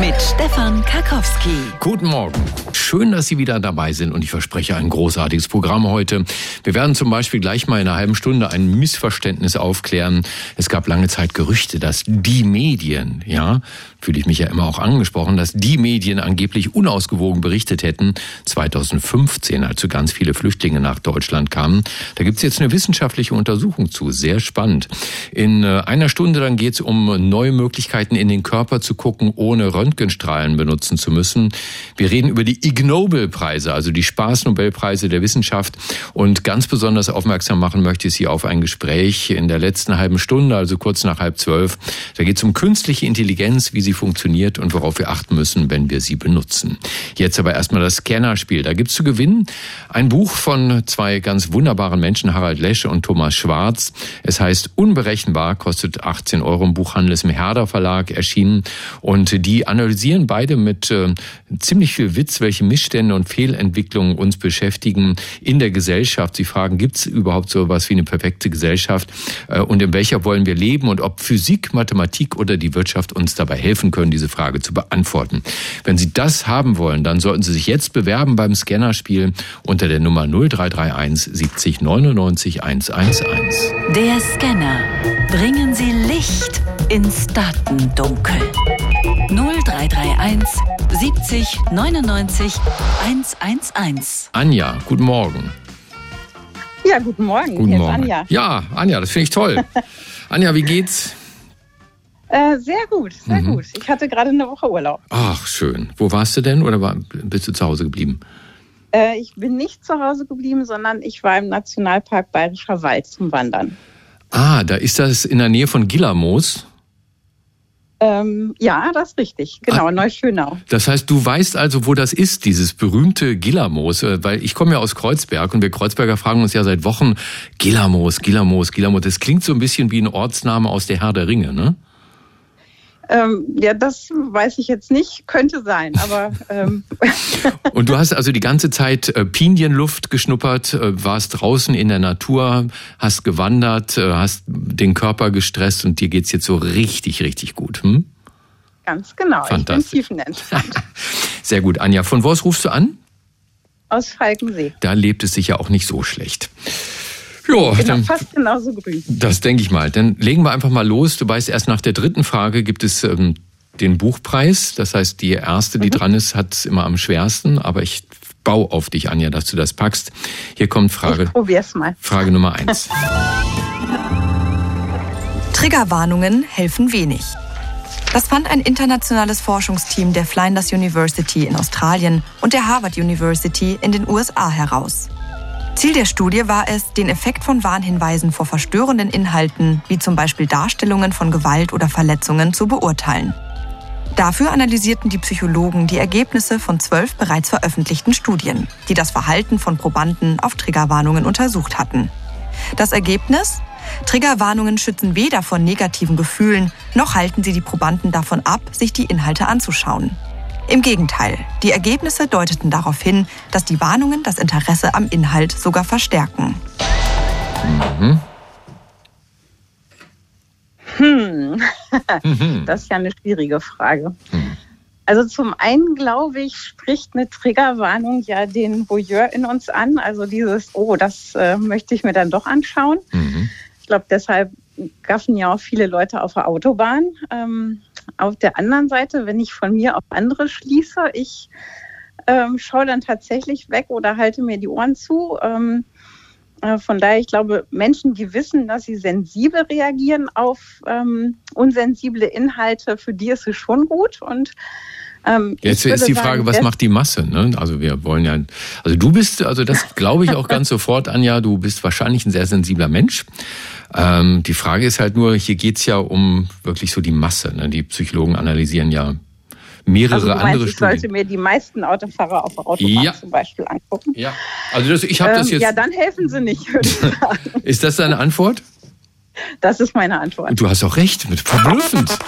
Mit Stefan Karkowski. Guten Morgen. Schön, dass Sie wieder dabei sind und ich verspreche ein großartiges Programm heute. Wir werden zum Beispiel gleich mal in einer halben Stunde ein Missverständnis aufklären. Es gab lange Zeit Gerüchte, dass die Medien, ja, fühle ich mich ja immer auch angesprochen, dass die Medien angeblich unausgewogen berichtet hätten. 2015, als so ganz viele Flüchtlinge nach Deutschland kamen. Da gibt's jetzt eine wissenschaftliche Untersuchung zu. Sehr spannend. In äh, einer Stunde dann geht's um neue Möglichkeiten in den Körper zu gucken, ohne Röntgenstrahlen benutzen zu müssen. Wir reden über die Ig Nobel-Preise, also die Spaßnobelpreise der Wissenschaft. Und ganz besonders aufmerksam machen möchte ich Sie auf ein Gespräch in der letzten halben Stunde, also kurz nach halb zwölf. Da geht es um künstliche Intelligenz, wie sie funktioniert und worauf wir achten müssen, wenn wir sie benutzen. Jetzt aber erstmal das Scannerspiel. Da gibt's zu gewinnen ein Buch von zwei ganz wunderbaren Menschen, Harald Lesche und Thomas Schwarz. Es heißt Unberechenbar, kostet 18 Euro im Buchhandel, ist im Herder Verlag erschienen. Und die analysieren beide mit äh, ziemlich viel Witz, welche Missstände und Fehlentwicklungen uns beschäftigen in der Gesellschaft. Sie fragen, gibt es überhaupt so etwas wie eine perfekte Gesellschaft äh, und in welcher wollen wir leben und ob Physik, Mathematik oder die Wirtschaft uns dabei helfen können, diese Frage zu beantworten. Wenn Sie das haben wollen, dann sollten Sie sich jetzt bewerben beim Scannerspiel unter der Nummer 0331 70 99 111. Der Scanner. Bringen Sie Licht ins Datendunkel. 0331 70 99 111. Anja, guten Morgen. Ja, guten Morgen. Guten Hier Morgen. ist Anja. Ja, Anja, das finde ich toll. Anja, wie geht's? Äh, sehr gut, sehr Mhm. gut. Ich hatte gerade eine Woche Urlaub. Ach, schön. Wo warst du denn oder war, bist du zu Hause geblieben? Äh, ich bin nicht zu Hause geblieben, sondern ich war im Nationalpark Bayerischer Wald zum Wandern. Ah, da ist das in der Nähe von Gillamos. Ähm, ja, das ist richtig. Genau, Ah. Neuschönau. Das heißt, du weißt also, wo das ist, dieses berühmte Gillamos, Äh, weil ich komme ja aus Kreuzberg und wir Kreuzberger fragen uns ja seit Wochen, Gillamos, Gillamos, Gillamos. Das klingt so ein bisschen wie ein Ortsname aus der Herr der Ringe, ne? Ähm, ja, das weiß ich jetzt nicht. Könnte sein, aber ähm, Und du hast also die ganze Zeit äh, Pinienluft geschnuppert, äh, warst draußen in der Natur, hast gewandert, äh, hast den Körper gestresst und dir geht's jetzt so richtig, richtig gut. Hm? ganz genau. Fantastisch. Ich bin tiefenentspannt. Sehr gut, Anja. Von wo aus rufst du an? Aus Falkensee. Da lebt es sich ja auch nicht so schlecht. Jo, Genau, dann, fast genauso grün. das denke ich mal. Dann legen wir einfach mal los. Du weißt, erst nach der dritten Frage gibt es ähm, den Buchpreis. Das heißt, die erste, die dran ist, hat es immer am schwersten. Aber ich baue auf dich, Anja, dass du das packst. Hier kommt Frage, Ich probier's mal. Frage Nummer eins. Triggerwarnungen helfen wenig. Das fand ein internationales Forschungsteam der Flinders University in Australien und der Harvard University in den USA heraus. Ziel der Studie war es, den Effekt von Warnhinweisen vor verstörenden Inhalten, wie zum Beispiel Darstellungen von Gewalt oder Verletzungen, zu beurteilen. Dafür analysierten die Psychologen die Ergebnisse von zwölf bereits veröffentlichten Studien, die das Verhalten von Probanden auf Triggerwarnungen untersucht hatten. Das Ergebnis? Triggerwarnungen schützen weder vor negativen Gefühlen, noch halten sie die Probanden davon ab, sich die Inhalte anzuschauen. Im Gegenteil, die Ergebnisse deuteten darauf hin, dass die Warnungen das Interesse am Inhalt sogar verstärken. Hm. Das ist ja eine schwierige Frage. Also zum einen, glaube ich, spricht eine Triggerwarnung ja den Voyeur in uns an. Also dieses, oh, das äh, möchte ich mir dann doch anschauen. Mhm. Ich glaube, deshalb gaffen ja auch viele Leute auf der Autobahn. Ähm, auf der anderen Seite, wenn ich von mir auf andere schließe, ich ähm, schaue dann tatsächlich weg oder halte mir die Ohren zu. Ähm, äh, von daher, ich glaube, Menschen, die wissen, dass sie sensibel reagieren auf ähm, unsensible Inhalte, für die ist es schon gut. Und ähm, Jetzt ich ist die Frage, sagen, was macht die Masse? Ne? Also wir wollen ja, also du bist, also das glaube ich auch ganz sofort, Anja, du bist wahrscheinlich ein sehr sensibler Mensch. Ähm, die Frage ist halt nur, hier geht's ja um wirklich so die Masse. Ne? Die Psychologen analysieren ja mehrere Also meinst, andere ich sollte Studien. mir die meisten Autofahrer auf der Autobahn Ja. zum Beispiel angucken. Ja, also das, ich habe das Ähm, jetzt. ja, dann helfen sie nicht, ich. Ist das deine Antwort? Das ist meine Antwort. Du hast auch recht, verblüffend.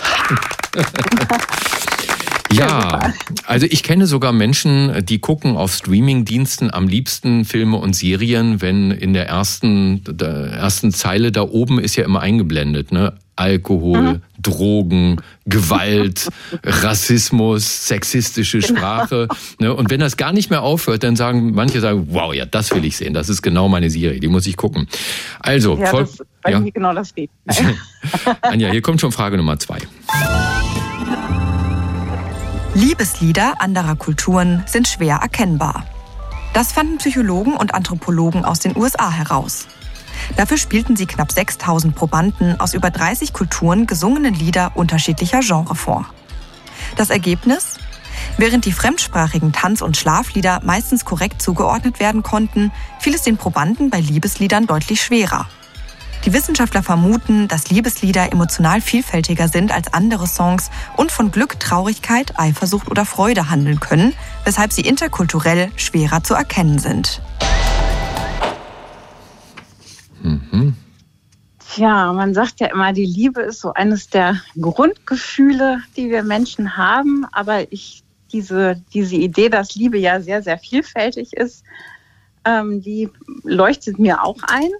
Ja, also ich kenne sogar Menschen, die gucken auf Streamingdiensten am liebsten Filme und Serien, wenn in der ersten, der ersten Zeile da oben ist ja immer eingeblendet, ne? Alkohol, mhm. Drogen, Gewalt, Rassismus, sexistische Sprache. Ne? Und wenn das gar nicht mehr aufhört, dann sagen manche sagen, wow, ja, das will ich sehen. Das ist genau meine Serie, die muss ich gucken. Also, ja, voll, das, ja. genau das geht. Anja, hier kommt schon Frage Nummer zwei. Liebeslieder anderer Kulturen sind schwer erkennbar. Das fanden Psychologen und Anthropologen aus den USA heraus. Dafür spielten sie knapp 6000 Probanden aus über 30 Kulturen gesungene Lieder unterschiedlicher Genre vor. Das Ergebnis? Während die fremdsprachigen Tanz- und Schlaflieder meistens korrekt zugeordnet werden konnten, fiel es den Probanden bei Liebesliedern deutlich schwerer. Die Wissenschaftler vermuten, dass Liebeslieder emotional vielfältiger sind als andere Songs und von Glück, Traurigkeit, Eifersucht oder Freude handeln können, weshalb sie interkulturell schwerer zu erkennen sind. Mhm. Tja, man sagt ja immer, die Liebe ist so eines der Grundgefühle, die wir Menschen haben. Aber ich, diese, diese Idee, dass Liebe ja sehr, sehr vielfältig ist, ähm, die leuchtet mir auch ein.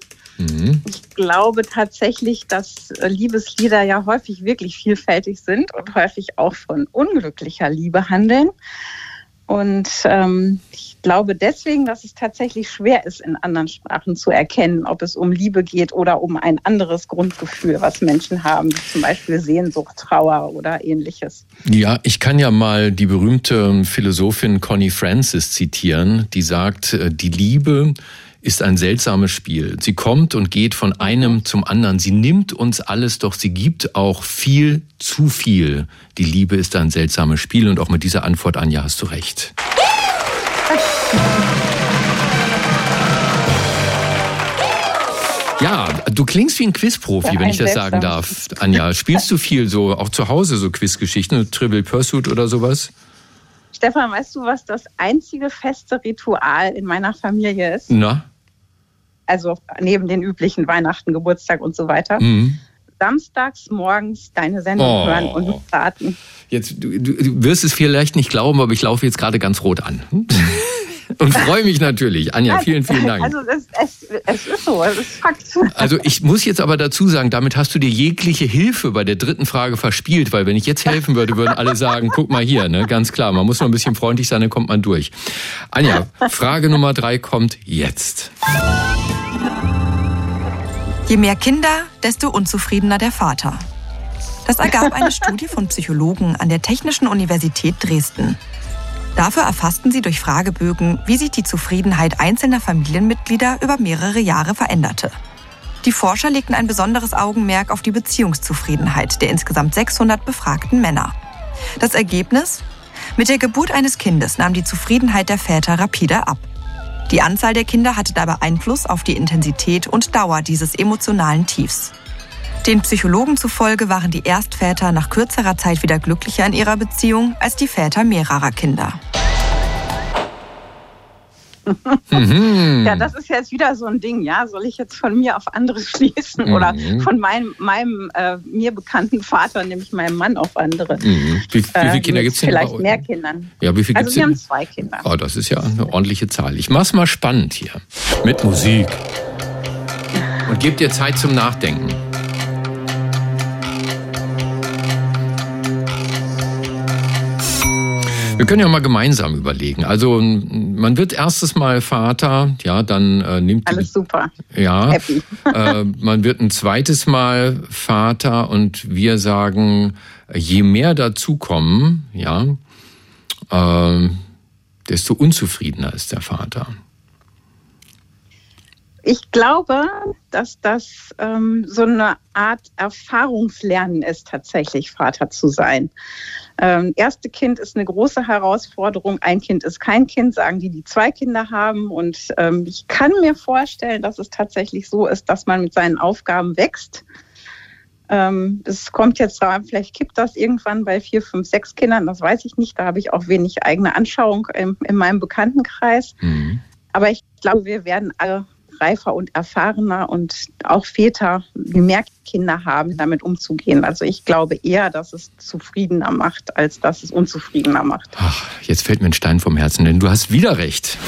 Mhm. Ich glaube tatsächlich, dass Liebeslieder ja häufig wirklich vielfältig sind und häufig auch von unglücklicher Liebe handeln. Und ähm, ich glaube deswegen, dass es tatsächlich schwer ist, in anderen Sprachen zu erkennen, ob es um Liebe geht oder um ein anderes Grundgefühl, was Menschen haben, zum Beispiel Sehnsucht, Trauer oder ähnliches. Ja, ich kann ja mal die berühmte Philosophin Connie Francis zitieren, die sagt, äh, die Liebe ist ein seltsames Spiel. Sie kommt und geht von einem zum anderen. Sie nimmt uns alles, doch sie gibt auch viel zu viel. Die Liebe ist ein seltsames Spiel und auch mit dieser Antwort, Anja, hast du recht. Ja, du klingst wie ein Quizprofi, wenn ich das sagen darf, Anja. Spielst du viel so, auch zu Hause so Quizgeschichten, Trivial Pursuit oder sowas? Stefan, weißt du, was das einzige feste Ritual in meiner Familie ist? Na? Also neben den üblichen Weihnachten, Geburtstag und so weiter. Mhm. Samstags morgens deine Sendung oh. hören und warten. Jetzt, du, du wirst es vielleicht nicht glauben, aber ich laufe jetzt gerade ganz rot an. Und freue mich natürlich. Anja, vielen, vielen Dank. Also es, es, es, ist so, es ist Fakt. Also ich muss jetzt aber dazu sagen, damit hast du dir jegliche Hilfe bei der dritten Frage verspielt, weil wenn ich jetzt helfen würde, würden alle sagen, guck mal hier, ne? ganz klar, man muss nur ein bisschen freundlich sein, dann kommt man durch. Anja, Frage Nummer drei kommt jetzt. Je mehr Kinder, desto unzufriedener der Vater. Das ergab eine Studie von Psychologen an der Technischen Universität Dresden. Dafür erfassten sie durch Fragebögen, wie sich die Zufriedenheit einzelner Familienmitglieder über mehrere Jahre veränderte. Die Forscher legten ein besonderes Augenmerk auf die Beziehungszufriedenheit der insgesamt 600 befragten Männer. Das Ergebnis? Mit der Geburt eines Kindes nahm die Zufriedenheit der Väter rapide ab. Die Anzahl der Kinder hatte dabei Einfluss auf die Intensität und Dauer dieses emotionalen Tiefs. Den Psychologen zufolge waren die Erstväter nach kürzerer Zeit wieder glücklicher in ihrer Beziehung als die Väter mehrerer Kinder. Mhm. Ja, das ist jetzt wieder so ein Ding, ja. Soll ich jetzt von mir auf andere schließen mhm. oder von meinem, meinem äh, mir bekannten Vater, nämlich meinem Mann, auf andere? Mhm. Wie, wie, viele äh, Kinder gibt es denn? Vielleicht mehr Kindern. Ja, wie viel also wir haben zwei Kinder. Oh, das ist ja eine ordentliche Zahl. Ich mach's mal spannend hier. Mit Musik. Und gebe dir Zeit zum Nachdenken. Wir können ja mal gemeinsam überlegen. Also man wird erstes Mal Vater, ja, dann äh, nimmt alles die, super. Ja, äh, man wird ein zweites Mal Vater und wir sagen, je mehr dazukommen, ja, äh, desto unzufriedener ist der Vater. Ich glaube, dass das ähm, so eine Art Erfahrungslernen ist, tatsächlich Vater zu sein. Ähm, erste Kind ist eine große Herausforderung. Ein Kind ist kein Kind, sagen die, die zwei Kinder haben. Und ähm, ich kann mir vorstellen, dass es tatsächlich so ist, dass man mit seinen Aufgaben wächst. Ähm, es kommt jetzt, vielleicht kippt das irgendwann bei vier, fünf, sechs Kindern, das weiß ich nicht. Da habe ich auch wenig eigene Anschauung in, in meinem Bekanntenkreis. Mhm. Aber ich glaube, wir werden alle reifer und erfahrener und auch Väter, die mehr Kinder haben, damit umzugehen. Also ich glaube eher, dass es zufriedener macht, als dass es unzufriedener macht. Ach, jetzt fällt mir ein Stein vom Herzen, denn du hast wieder recht.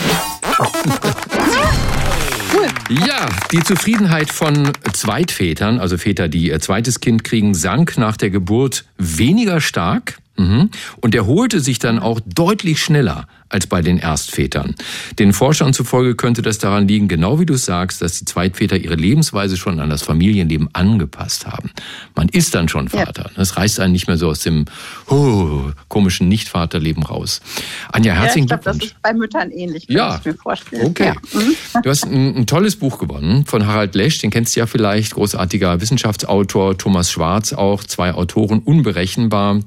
Ja, die Zufriedenheit von Zweitvätern, also Väter, die ihr zweites Kind kriegen, sank nach der Geburt weniger stark. Mhm. Und erholte sich dann auch deutlich schneller als bei den Erstvätern. Den Forschern zufolge könnte das daran liegen, genau wie du sagst, dass die Zweitväter ihre Lebensweise schon an das Familienleben angepasst haben. Man ist dann schon Vater. Das reißt einen nicht mehr so aus dem oh, komischen Nichtvaterleben raus. Anja, herzlichen ja, ich glaub, Das ist bei Müttern ähnlich, kann ja. ich mir vorstellen. Okay. Ja. Mhm. Du hast ein, ein, tolles Buch gewonnen von Harald Lesch, den kennst du ja vielleicht, großartiger Wissenschaftsautor, Thomas Schwarz auch, zwei Autoren, unberechenbar.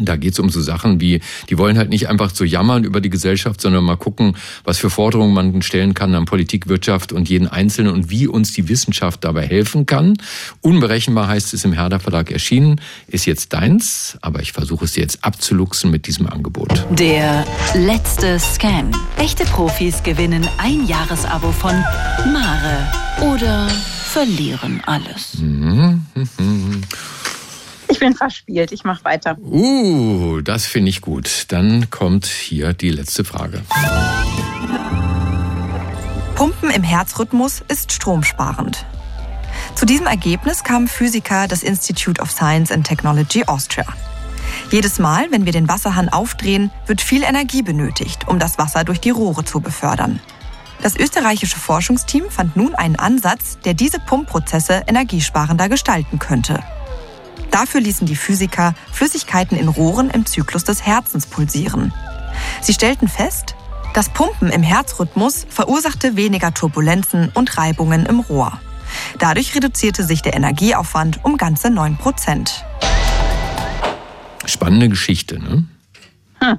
Da geht es um so Sachen wie, die wollen halt nicht einfach so jammern über die Gesellschaft, sondern mal gucken, was für Forderungen man stellen kann an Politik, Wirtschaft und jeden Einzelnen und wie uns die Wissenschaft dabei helfen kann. Unberechenbar heißt es im Herder Verlag erschienen, ist jetzt deins, aber ich versuche es jetzt abzuluxen mit diesem Angebot. Der letzte Scan. Echte Profis gewinnen ein Jahresabo von Mare oder verlieren alles. Ich bin verspielt, ich mache weiter. Uh, das finde ich gut. Dann kommt hier die letzte Frage. Pumpen im Herzrhythmus ist stromsparend. Zu diesem Ergebnis kamen Physiker des Institute of Science and Technology Austria. Jedes Mal, wenn wir den Wasserhahn aufdrehen, wird viel Energie benötigt, um das Wasser durch die Rohre zu befördern. Das österreichische Forschungsteam fand nun einen Ansatz, der diese Pumpprozesse energiesparender gestalten könnte. Dafür ließen die Physiker Flüssigkeiten in Rohren im Zyklus des Herzens pulsieren. Sie stellten fest, das Pumpen im Herzrhythmus verursachte weniger Turbulenzen und Reibungen im Rohr. Dadurch reduzierte sich der Energieaufwand um ganze 9 Prozent. Spannende Geschichte, ne? Hm.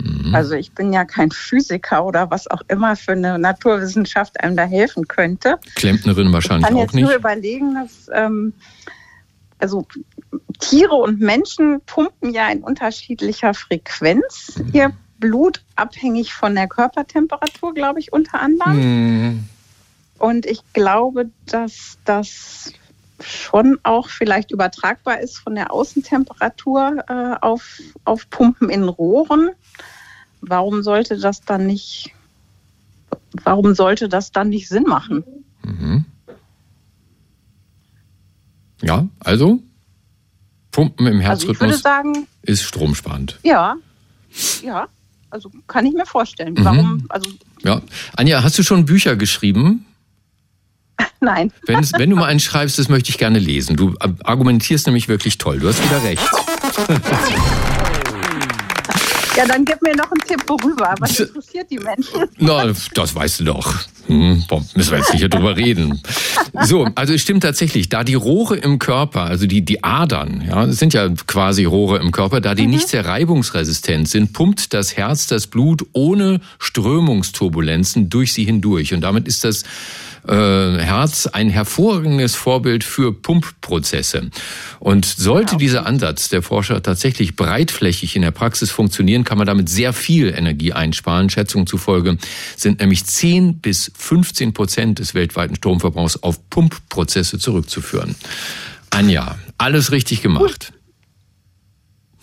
Mhm. Also ich bin ja kein Physiker oder was auch immer für eine Naturwissenschaft einem da helfen könnte. Klempnerin wahrscheinlich auch nicht. Ich kann jetzt nur überlegen, dass ähm, also Tiere und Menschen pumpen ja in unterschiedlicher Frequenz mhm. ihr Blut, abhängig von der Körpertemperatur, glaube ich, unter anderem. Mhm. Und ich glaube, dass das schon auch vielleicht übertragbar ist von der Außentemperatur äh, auf, auf Pumpen in Rohren. Warum sollte das dann nicht, warum sollte das dann nicht Sinn machen? Mhm. Ja, also Pumpen im Herzrhythmus also ich würde sagen, ist stromsparend. Ja, ja, also kann ich mir vorstellen. Mhm. Warum? Also ja, Anja, hast du schon Bücher geschrieben? Nein. Wenn, wenn du mal einen schreibst, das möchte ich gerne lesen. Du argumentierst nämlich wirklich toll. Du hast wieder recht. Ja, dann gib mir noch einen Tipp worüber. Was interessiert die Menschen? Na, das weißt du doch. Hm, müssen wir jetzt nicht drüber reden. So, also es stimmt tatsächlich, da die Rohre im Körper, also die, die Adern, ja, sind ja quasi Rohre im Körper, da die mhm. nicht sehr reibungsresistent sind, pumpt das Herz das Blut ohne Strömungsturbulenzen durch sie hindurch. Und damit ist das äh, Herz ein hervorragendes Vorbild für Pumpprozesse. Und sollte ja. dieser Ansatz der Forscher tatsächlich breitflächig in der Praxis funktionieren, kann man damit sehr viel Energie einsparen. Schätzungen zufolge sind nämlich 10 bis 15 Prozent des weltweiten Stromverbrauchs auf Pumpprozesse zurückzuführen. Anja, alles richtig gemacht.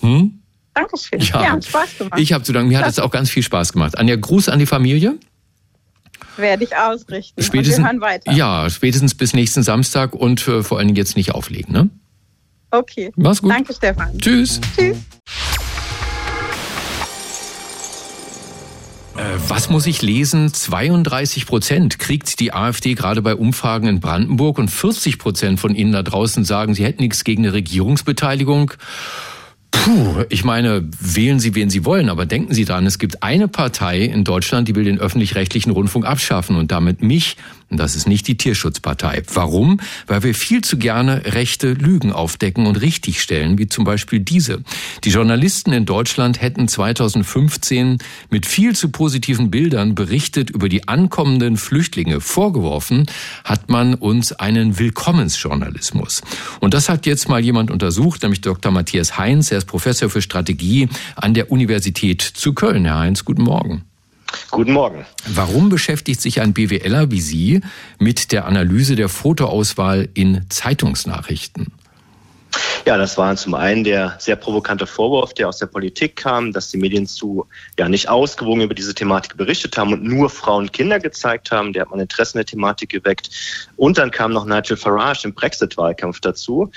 Hm? Dankeschön. Ja, ja Spaß gemacht. Ich habe zu danken. Mir hat es auch ganz viel Spaß gemacht. Anja, Gruß an die Familie. Werde ich ausrichten. Spätestens, wir hören weiter. Ja, spätestens bis nächsten Samstag und äh, vor allen Dingen jetzt nicht auflegen, ne? Okay. Mach's gut. Danke, Stefan. Tschüss. Tschüss. Äh, was muss ich lesen? 32 Prozent kriegt die AfD gerade bei Umfragen in Brandenburg und 40 Prozent von Ihnen da draußen sagen, sie hätten nichts gegen eine Regierungsbeteiligung. Puh, ich meine, wählen Sie, wen Sie wollen, aber denken Sie dran, es gibt eine Partei in Deutschland, die will den öffentlich-rechtlichen Rundfunk abschaffen und damit mich und das ist nicht die Tierschutzpartei. Warum? Weil wir viel zu gerne rechte Lügen aufdecken und richtigstellen, wie zum Beispiel diese. Die Journalisten in Deutschland hätten 2015 mit viel zu positiven Bildern berichtet über die ankommenden Flüchtlinge. Vorgeworfen hat man uns einen Willkommensjournalismus. Und das hat jetzt mal jemand untersucht, nämlich Dr. Matthias Heinz. Er ist Professor für Strategie an der Universität zu Köln. Herr Heinz, guten Morgen. Guten Morgen. Warum beschäftigt sich ein BWLer wie Sie mit der Analyse der Fotoauswahl in Zeitungsnachrichten? Ja, das war zum einen der sehr provokante Vorwurf, der aus der Politik kam, dass die Medien zu ja nicht ausgewogen über diese Thematik berichtet haben und nur Frauen und Kinder gezeigt haben. Der hat man Interesse in der Thematik geweckt. Und dann kam noch Nigel Farage im Brexit-Wahlkampf dazu.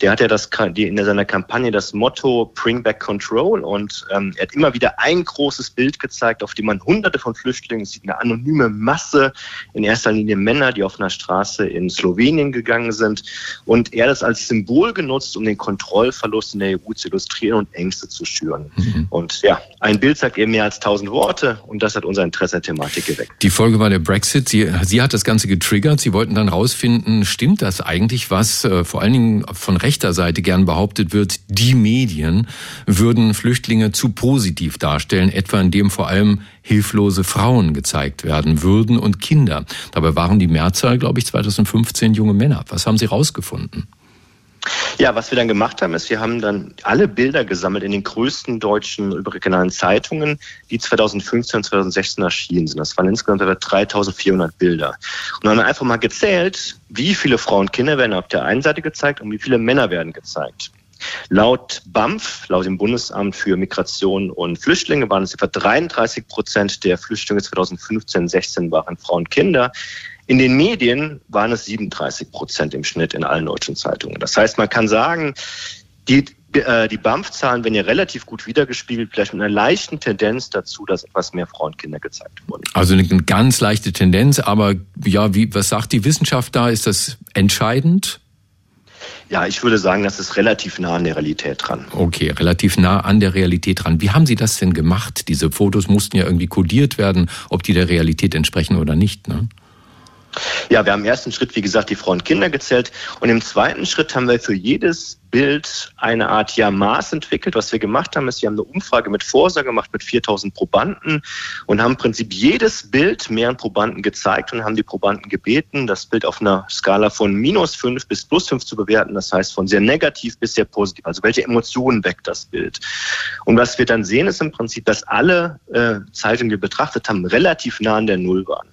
Der hat ja das die, in seiner Kampagne das Motto Bring Back Control und ähm, er hat immer wieder ein großes Bild gezeigt, auf dem man Hunderte von Flüchtlingen sieht, eine anonyme Masse, in erster Linie Männer, die auf einer Straße in Slowenien gegangen sind. Und er hat das als Symbol genutzt, um den Kontrollverlust in der EU zu illustrieren und Ängste zu schüren. Mhm. Und ja, ein Bild sagt eben mehr als tausend Worte und das hat unser Interesse an der Thematik geweckt. Die Folge war der Brexit. Sie, Sie hat das Ganze getriggert. Sie wollten dann rausfinden, stimmt das eigentlich, was äh, vor allen Dingen von rechter Seite gern behauptet wird, die Medien würden Flüchtlinge zu positiv darstellen, etwa indem vor allem hilflose Frauen gezeigt werden würden und Kinder. Dabei waren die Mehrzahl, glaube ich, 2015 junge Männer. Was haben Sie rausgefunden? Ja, was wir dann gemacht haben, ist, wir haben dann alle Bilder gesammelt in den größten deutschen überregionalen Zeitungen, die 2015 und 2016 erschienen sind. Das waren insgesamt etwa 3400 Bilder. Und haben einfach mal gezählt, wie viele Frauen und Kinder werden auf der einen Seite gezeigt und wie viele Männer werden gezeigt. Laut BAMF, laut dem Bundesamt für Migration und Flüchtlinge, waren es etwa 33 Prozent der Flüchtlinge 2015-16 waren Frauen und Kinder. In den Medien waren es 37 Prozent im Schnitt in allen deutschen Zeitungen. Das heißt, man kann sagen, die, äh, die BAMF-Zahlen werden ja relativ gut wiedergespiegelt, vielleicht mit einer leichten Tendenz dazu, dass etwas mehr Frauen und Kinder gezeigt wurden. Also eine ganz leichte Tendenz, aber ja, wie, was sagt die Wissenschaft da? Ist das entscheidend? Ja, ich würde sagen, das ist relativ nah an der Realität dran. Okay, relativ nah an der Realität dran. Wie haben Sie das denn gemacht? Diese Fotos mussten ja irgendwie kodiert werden, ob die der Realität entsprechen oder nicht. Ne? Ja, wir haben im ersten Schritt, wie gesagt, die Frauen und Kinder gezählt. Und im zweiten Schritt haben wir für jedes Bild eine Art ja, Maß entwickelt. Was wir gemacht haben, ist, wir haben eine Umfrage mit Vorsa gemacht mit 4000 Probanden und haben im Prinzip jedes Bild mehreren Probanden gezeigt und haben die Probanden gebeten, das Bild auf einer Skala von minus 5 bis plus 5 zu bewerten. Das heißt von sehr negativ bis sehr positiv. Also welche Emotionen weckt das Bild? Und was wir dann sehen, ist im Prinzip, dass alle äh, Zeitungen, die wir betrachtet haben, relativ nah an der Null waren.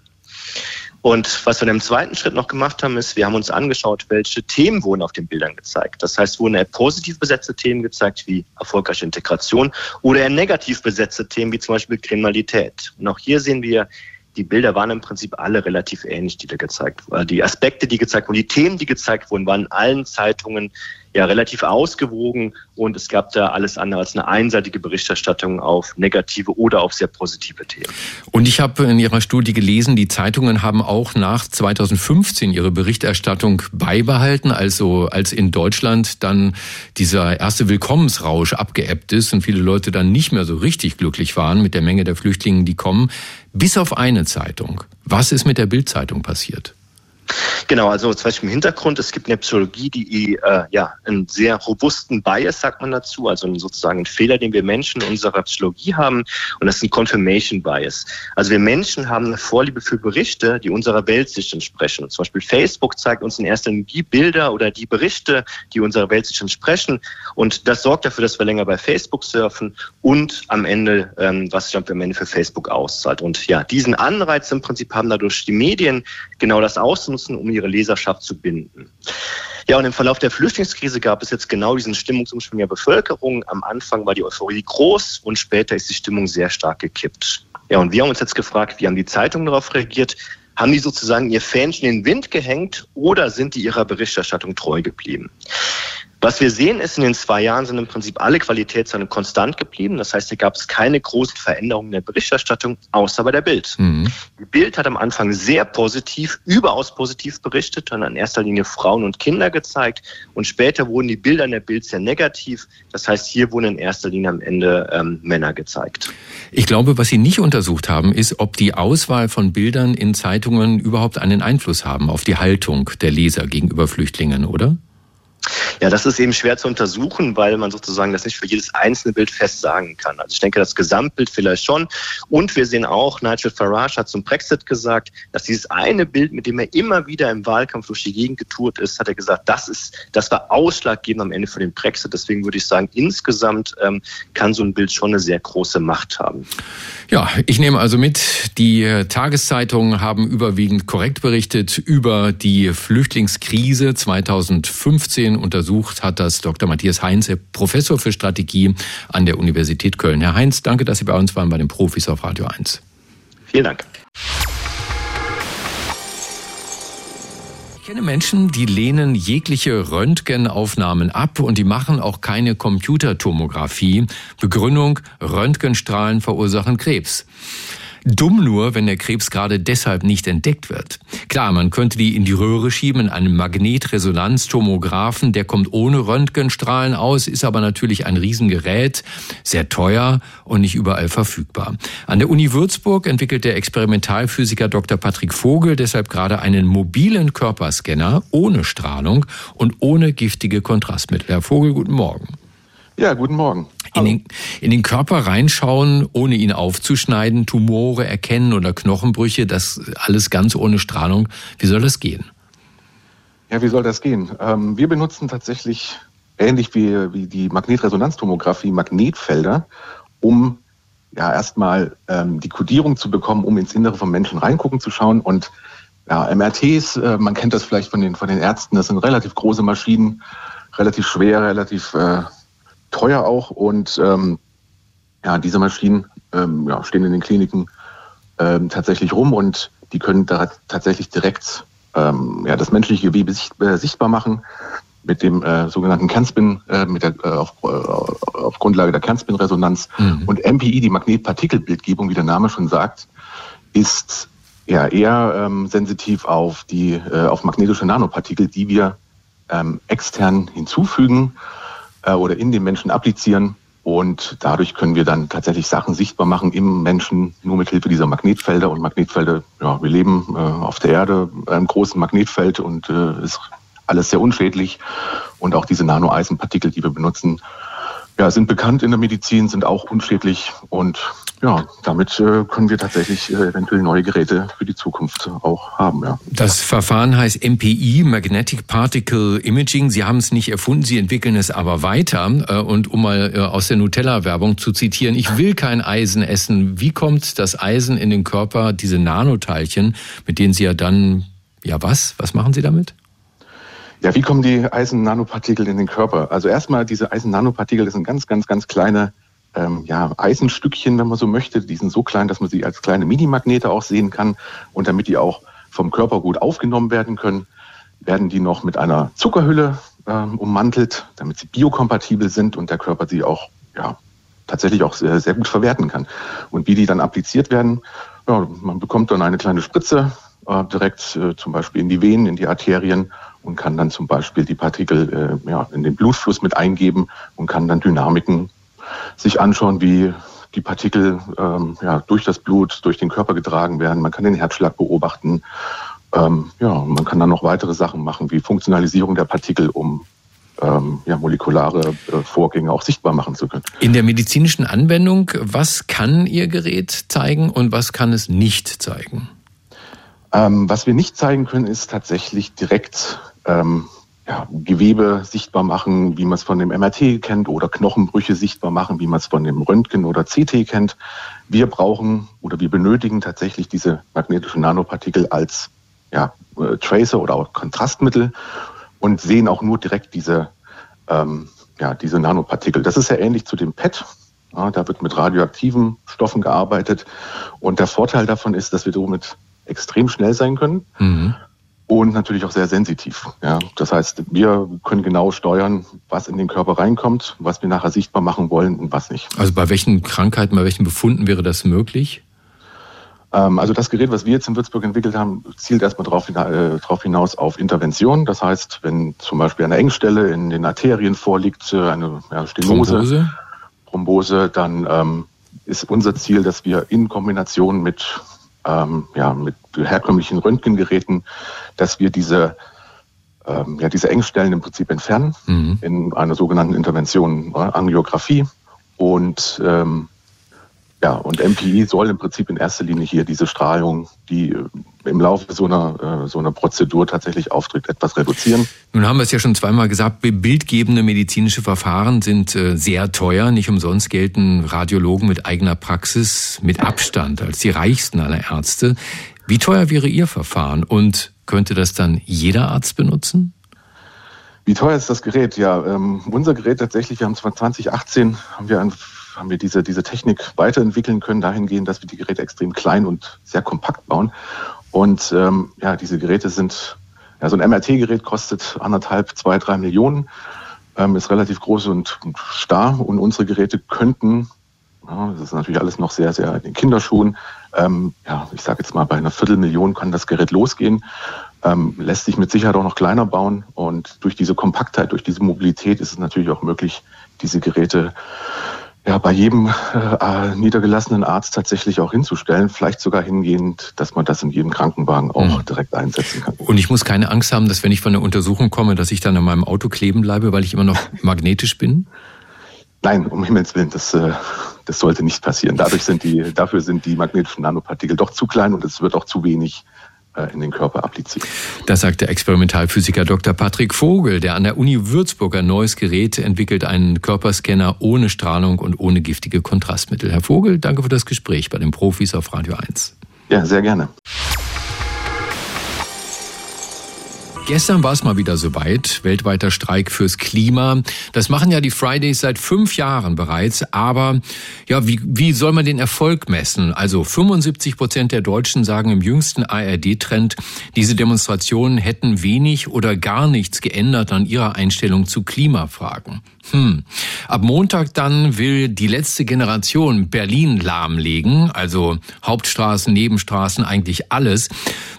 Und was wir im zweiten Schritt noch gemacht haben, ist, wir haben uns angeschaut, welche Themen wurden auf den Bildern gezeigt. Das heißt, wurden eher positiv besetzte Themen gezeigt, wie erfolgreiche Integration, oder eher negativ besetzte Themen, wie zum Beispiel Kriminalität. Und auch hier sehen wir, die Bilder waren im Prinzip alle relativ ähnlich, die da gezeigt wurden. Die Aspekte, die gezeigt wurden, die Themen, die gezeigt wurden, waren in allen Zeitungen ja relativ ausgewogen und es gab da alles andere als eine einseitige Berichterstattung auf negative oder auf sehr positive Themen. Und ich habe in Ihrer Studie gelesen, die Zeitungen haben auch nach 2015 ihre Berichterstattung beibehalten, also als in Deutschland dann dieser erste Willkommensrausch abgeebbt ist und viele Leute dann nicht mehr so richtig glücklich waren mit der Menge der Flüchtlinge, die kommen, bis auf eine Zeitung. Was ist mit der Bildzeitung passiert? Genau, also zum Beispiel im Hintergrund, es gibt eine Psychologie, die äh, ja einen sehr robusten Bias, sagt man dazu, also sozusagen einen Fehler, den wir Menschen in unserer Psychologie haben, und das ist ein Confirmation Bias. Also wir Menschen haben eine Vorliebe für Berichte, die unserer Weltsicht entsprechen. Zum Beispiel Facebook zeigt uns in erster Linie die Bilder oder die Berichte, die unserer Weltsicht entsprechen. Und das sorgt dafür, dass wir länger bei Facebook surfen und am Ende, ähm, was sich am Ende für Facebook auszahlt. Und ja, diesen Anreiz im Prinzip haben dadurch die Medien genau das auszunutzen, um ihre Leserschaft zu binden. Ja, und im Verlauf der Flüchtlingskrise gab es jetzt genau diesen Stimmungsumschwung der Bevölkerung. Am Anfang war die Euphorie groß und später ist die Stimmung sehr stark gekippt. Ja, und wir haben uns jetzt gefragt, wie haben die Zeitungen darauf reagiert? Haben die sozusagen ihr Fähnchen in den Wind gehängt oder sind die ihrer Berichterstattung treu geblieben? Was wir sehen ist, in den zwei Jahren sind im Prinzip alle Qualitätszahlen konstant geblieben. Das heißt, hier gab es keine großen Veränderungen in der Berichterstattung, außer bei der Bild. Mhm. Die Bild hat am Anfang sehr positiv, überaus positiv berichtet und in erster Linie Frauen und Kinder gezeigt. Und später wurden die Bilder in der Bild sehr negativ. Das heißt, hier wurden in erster Linie am Ende ähm, Männer gezeigt. Ich glaube, was Sie nicht untersucht haben, ist, ob die Auswahl von Bildern in Zeitungen überhaupt einen Einfluss haben auf die Haltung der Leser gegenüber Flüchtlingen, oder? Ja, das ist eben schwer zu untersuchen, weil man sozusagen das nicht für jedes einzelne Bild fest sagen kann. Also ich denke, das Gesamtbild vielleicht schon. Und wir sehen auch, Nigel Farage hat zum Brexit gesagt, dass dieses eine Bild, mit dem er immer wieder im Wahlkampf durch die Gegend getourt ist, hat er gesagt, das ist, das war ausschlaggebend am Ende für den Brexit. Deswegen würde ich sagen, insgesamt ähm, kann so ein Bild schon eine sehr große Macht haben. Ja, ich nehme also mit, die Tageszeitungen haben überwiegend korrekt berichtet über die Flüchtlingskrise 2015. Untersucht hat das Dr. Matthias Heinz, Professor für Strategie an der Universität Köln. Herr Heinz, danke, dass Sie bei uns waren bei den Profis auf Radio 1. Vielen Dank. Kenne Menschen, die lehnen jegliche Röntgenaufnahmen ab und die machen auch keine Computertomographie. Begründung, Röntgenstrahlen verursachen Krebs. Dumm nur, wenn der Krebs gerade deshalb nicht entdeckt wird. Klar, man könnte die in die Röhre schieben in einem Magnetresonanztomographen, der kommt ohne Röntgenstrahlen aus, ist aber natürlich ein Riesengerät, sehr teuer und nicht überall verfügbar. An der Uni Würzburg entwickelt der Experimentalphysiker Dr. Patrick Vogel deshalb gerade einen mobilen Körperscanner ohne Strahlung und ohne giftige Kontrastmittel. Herr Vogel, guten Morgen. Ja, guten Morgen. In den, in den, Körper reinschauen, ohne ihn aufzuschneiden, Tumore erkennen oder Knochenbrüche, das alles ganz ohne Strahlung. Wie soll das gehen? Ja, wie soll das gehen? Ähm, wir benutzen tatsächlich, ähnlich wie, wie die Magnetresonanztomographie, Magnetfelder, um ja erstmal ähm, die Kodierung zu bekommen, um ins Innere vom Menschen reingucken zu schauen. Und ja, MRTs, äh, man kennt das vielleicht von den, von den Ärzten, das sind relativ große Maschinen, relativ schwer, relativ äh, teuer auch und ähm, ja, diese Maschinen ähm, ja, stehen in den Kliniken ähm, tatsächlich rum und die können da tatsächlich direkt ähm, ja, das menschliche Gewebe sicht, äh, sichtbar machen mit dem äh, sogenannten Kernspin, äh, mit der, äh, auf, äh, auf Grundlage der Kernspinresonanz. Mhm. Und MPI, die Magnetpartikelbildgebung, wie der Name schon sagt, ist ja eher ähm, sensitiv auf die äh, auf magnetische Nanopartikel, die wir ähm, extern hinzufügen äh, oder in den Menschen applizieren. Und dadurch können wir dann tatsächlich Sachen sichtbar machen im Menschen, nur mit Hilfe dieser Magnetfelder. Und Magnetfelder, ja, wir leben äh, auf der Erde einem großen Magnetfeld und äh, ist alles sehr unschädlich. Und auch diese Nanoeisenpartikel, die wir benutzen, ja, sind bekannt in der Medizin, sind auch unschädlich und ja, damit äh, können wir tatsächlich äh, eventuell neue Geräte für die Zukunft auch haben. Ja. Das Verfahren heißt MPI, Magnetic Particle Imaging. Sie haben es nicht erfunden, Sie entwickeln es aber weiter. Äh, und um mal äh, aus der Nutella-Werbung zu zitieren, ich will kein Eisen essen. Wie kommt das Eisen in den Körper, diese Nanoteilchen, mit denen Sie ja dann, ja was? Was machen Sie damit? Ja, wie kommen die Eisen-Nanopartikel in den Körper? Also erstmal, diese Eisen-Nanopartikel, das sind ganz, ganz, ganz kleine ähm, ja, Eisenstückchen, wenn man so möchte. Die sind so klein, dass man sie als kleine Minimagnete auch sehen kann. Und damit die auch vom Körper gut aufgenommen werden können, werden die noch mit einer Zuckerhülle ähm, ummantelt, damit sie biokompatibel sind und der Körper sie auch ja, tatsächlich auch sehr, sehr gut verwerten kann. Und wie die dann appliziert werden, ja, man bekommt dann eine kleine Spritze äh, direkt äh, zum Beispiel in die Venen, in die Arterien und kann dann zum Beispiel die Partikel äh, ja, in den Blutfluss mit eingeben und kann dann Dynamiken sich anschauen, wie die Partikel ähm, ja, durch das Blut, durch den Körper getragen werden. Man kann den Herzschlag beobachten. Ähm, ja, man kann dann noch weitere Sachen machen, wie Funktionalisierung der Partikel, um ähm, ja, molekulare äh, Vorgänge auch sichtbar machen zu können. In der medizinischen Anwendung, was kann Ihr Gerät zeigen und was kann es nicht zeigen? Ähm, was wir nicht zeigen können, ist tatsächlich direkt ähm, ja, Gewebe sichtbar machen, wie man es von dem MRT kennt, oder Knochenbrüche sichtbar machen, wie man es von dem Röntgen oder CT kennt. Wir brauchen oder wir benötigen tatsächlich diese magnetischen Nanopartikel als ja, äh, Tracer oder auch Kontrastmittel und sehen auch nur direkt diese, ähm, ja, diese Nanopartikel. Das ist ja ähnlich zu dem PET. Ja, da wird mit radioaktiven Stoffen gearbeitet. Und der Vorteil davon ist, dass wir somit extrem schnell sein können. Mhm und natürlich auch sehr sensitiv. Ja, das heißt, wir können genau steuern, was in den Körper reinkommt, was wir nachher sichtbar machen wollen und was nicht. Also bei welchen Krankheiten, bei welchen Befunden wäre das möglich? Ähm, also das Gerät, was wir jetzt in Würzburg entwickelt haben, zielt erstmal darauf äh, hinaus auf Intervention. Das heißt, wenn zum Beispiel eine Engstelle in den Arterien vorliegt, äh, eine ja, Stenose, Thrombose, Thrombose dann ähm, ist unser Ziel, dass wir in Kombination mit ähm, ja, mit herkömmlichen Röntgengeräten, dass wir diese, ähm, ja, diese Engstellen im Prinzip entfernen mhm. in einer sogenannten Intervention, äh, Angiografie. Und ähm, Ja, und MPI soll im Prinzip in erster Linie hier diese Strahlung, die äh, im Laufe so einer, äh, so einer Prozedur tatsächlich auftritt, etwas reduzieren. Nun haben wir es ja schon zweimal gesagt, bildgebende medizinische Verfahren sind äh, sehr teuer. Nicht umsonst gelten Radiologen mit eigener Praxis mit Abstand als die reichsten aller Ärzte. Wie teuer wäre Ihr Verfahren und könnte das dann jeder Arzt benutzen? Wie teuer ist das Gerät? Ja, ähm, unser Gerät tatsächlich, wir haben 2018 haben wir ein haben wir diese, diese Technik weiterentwickeln können, dahingehend, dass wir die Geräte extrem klein und sehr kompakt bauen. Und ähm, ja, diese Geräte sind, ja, so ein MRT-Gerät kostet anderthalb, zwei, drei Millionen, ähm, ist relativ groß und, und starr. Und unsere Geräte könnten, ja, das ist natürlich alles noch sehr, sehr in den Kinderschuhen, ähm, ja, ich sage jetzt mal, bei einer Viertelmillion kann das Gerät losgehen. Ähm, lässt sich mit Sicherheit auch noch kleiner bauen. Und durch diese Kompaktheit, durch diese Mobilität ist es natürlich auch möglich, diese Geräte ja, bei jedem äh, niedergelassenen Arzt tatsächlich auch hinzustellen. Vielleicht sogar hingehend, dass man das in jedem Krankenwagen auch mhm. direkt einsetzen kann. Und ich muss keine Angst haben, dass wenn ich von der Untersuchung komme, dass ich dann an meinem Auto kleben bleibe, weil ich immer noch magnetisch bin? Nein, um Himmels Willen, das, äh, das sollte nicht passieren. Dadurch sind die, dafür sind die magnetischen Nanopartikel doch zu klein und es wird auch zu wenig in den Körper appliziert. Das sagt der Experimentalphysiker Dr. Patrick Vogel, der an der Uni Würzburg ein neues Gerät entwickelt, einen Körperscanner ohne Strahlung und ohne giftige Kontrastmittel. Herr Vogel, danke für das Gespräch bei den Profis auf Radio 1. Ja, sehr gerne. Gestern war es mal wieder soweit, weltweiter Streik fürs Klima. Das machen ja die Fridays seit fünf Jahren bereits. Aber ja, wie, wie soll man den Erfolg messen? Also 75 Prozent der Deutschen sagen im jüngsten ARD-Trend, diese Demonstrationen hätten wenig oder gar nichts geändert an ihrer Einstellung zu Klimafragen. Hm. Ab Montag dann will die letzte Generation Berlin lahmlegen, also Hauptstraßen, Nebenstraßen, eigentlich alles.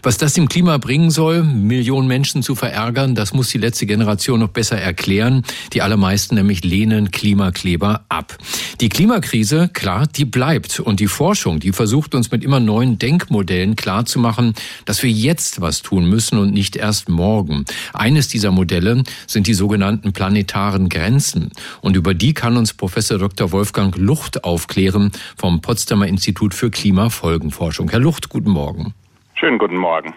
Was das dem Klima bringen soll, Millionen Menschen zu verärgern, das muss die letzte Generation noch besser erklären. Die allermeisten nämlich lehnen Klimakleber ab. Die Klimakrise, klar, die bleibt. Und die Forschung, die versucht uns mit immer neuen Denkmodellen klarzumachen, dass wir jetzt was tun müssen und nicht erst morgen. Eines dieser Modelle sind die sogenannten planetaren Grenzen. Und über die kann uns Professor Dr. Wolfgang Lucht aufklären vom Potsdamer Institut für Klimafolgenforschung. Herr Lucht, guten Morgen. Schönen guten Morgen.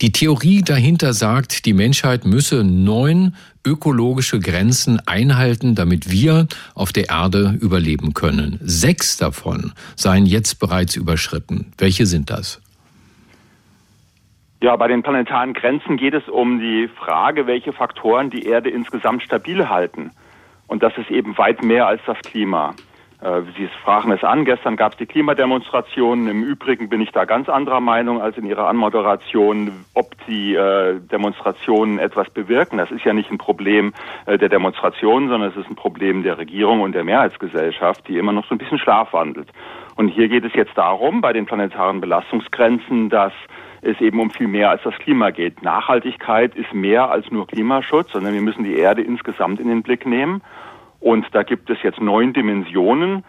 Die Theorie dahinter sagt, die Menschheit müsse neun ökologische Grenzen einhalten, damit wir auf der Erde überleben können. Sechs davon seien jetzt bereits überschritten. Welche sind das? Ja, bei den planetaren Grenzen geht es um die Frage, welche Faktoren die Erde insgesamt stabil halten. Und das ist eben weit mehr als das Klima. Äh, Sie sprachen es an, gestern gab es die Klimademonstrationen. Im Übrigen bin ich da ganz anderer Meinung als in Ihrer Anmoderation, ob die äh, Demonstrationen etwas bewirken. Das ist ja nicht ein Problem äh, der Demonstrationen, sondern es ist ein Problem der Regierung und der Mehrheitsgesellschaft, die immer noch so ein bisschen schlafwandelt. Und hier geht es jetzt darum, bei den planetaren Belastungsgrenzen, dass es eben um viel mehr als das Klima geht. Nachhaltigkeit ist mehr als nur Klimaschutz, sondern wir müssen die Erde insgesamt in den Blick nehmen. Und da gibt es jetzt neun Dimensionen,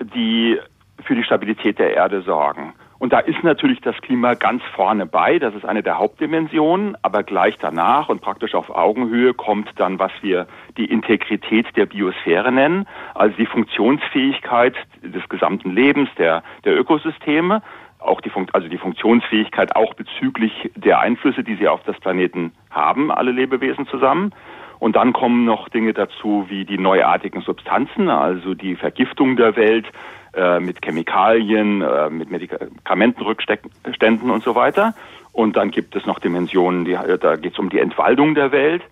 die für die Stabilität der Erde sorgen. Und da ist natürlich das Klima ganz vorne bei. Das ist eine der Hauptdimensionen. Aber gleich danach und praktisch auf Augenhöhe kommt dann, was wir die Integrität der Biosphäre nennen, also die Funktionsfähigkeit des gesamten Lebens, der, der Ökosysteme auch die, Fun also die Funktionsfähigkeit auch bezüglich der Einflüsse, die sie auf das Planeten haben, alle Lebewesen zusammen. Und dann kommen noch Dinge dazu wie die neuartigen Substanzen, also die Vergiftung der Welt äh, mit Chemikalien, äh, mit Medikamentenrückständen und so weiter. Und dann gibt es noch Dimensionen, die, da geht es um die Entwaldung der Welt,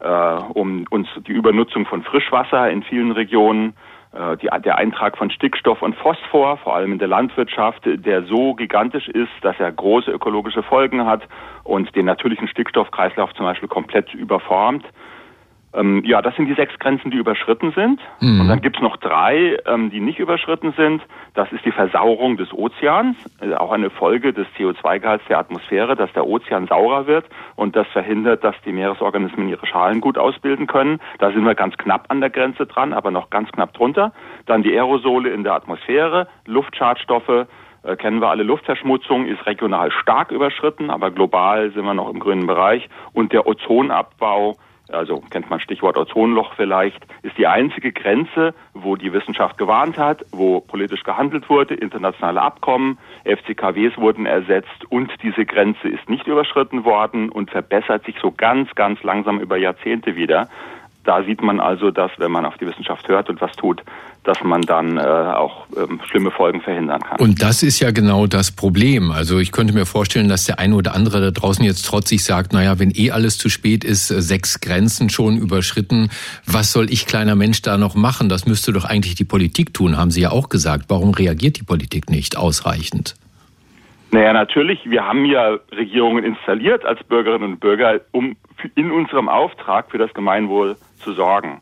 äh, um uns die Übernutzung von Frischwasser in vielen Regionen, äh, die, der Eintrag von Stickstoff und Phosphor, vor allem in der Landwirtschaft, der so gigantisch ist, dass er große ökologische Folgen hat und den natürlichen Stickstoffkreislauf zum Beispiel komplett überformt. Ähm, ja, das sind die sechs Grenzen, die überschritten sind. Mhm. Und dann gibt's noch drei, ähm, die nicht überschritten sind. Das ist die Versauerung des Ozeans, äh, auch eine Folge des CO2-Gehalts der Atmosphäre, dass der Ozean saurer wird und das verhindert, dass die Meeresorganismen ihre Schalen gut ausbilden können. Da sind wir ganz knapp an der Grenze dran, aber noch ganz knapp drunter. Dann die Aerosole in der Atmosphäre, Luftschadstoffe, äh, kennen wir alle, Luftverschmutzung ist regional stark überschritten, aber global sind wir noch im grünen Bereich und der Ozonabbau also kennt man Stichwort Ozonloch vielleicht, ist die einzige Grenze, wo die Wissenschaft gewarnt hat, wo politisch gehandelt wurde, internationale Abkommen, FCKWs wurden ersetzt und diese Grenze ist nicht überschritten worden und verbessert sich so ganz, ganz langsam über Jahrzehnte wieder da sieht man also, dass wenn man auf die Wissenschaft hört und was tut, dass man dann äh, auch ähm, schlimme Folgen verhindern kann. Und das ist ja genau das Problem. Also ich könnte mir vorstellen, dass der eine oder andere da draußen jetzt trotzig sagt, naja, wenn eh alles zu spät ist, äh, sechs Grenzen schon überschritten, was soll ich kleiner Mensch da noch machen? Das müsste doch eigentlich die Politik tun, haben Sie ja auch gesagt. Warum reagiert die Politik nicht ausreichend? Naja, natürlich, wir haben ja Regierungen installiert als Bürgerinnen und Bürger, um in unserem Auftrag für das Gemeinwohl zu sorgen.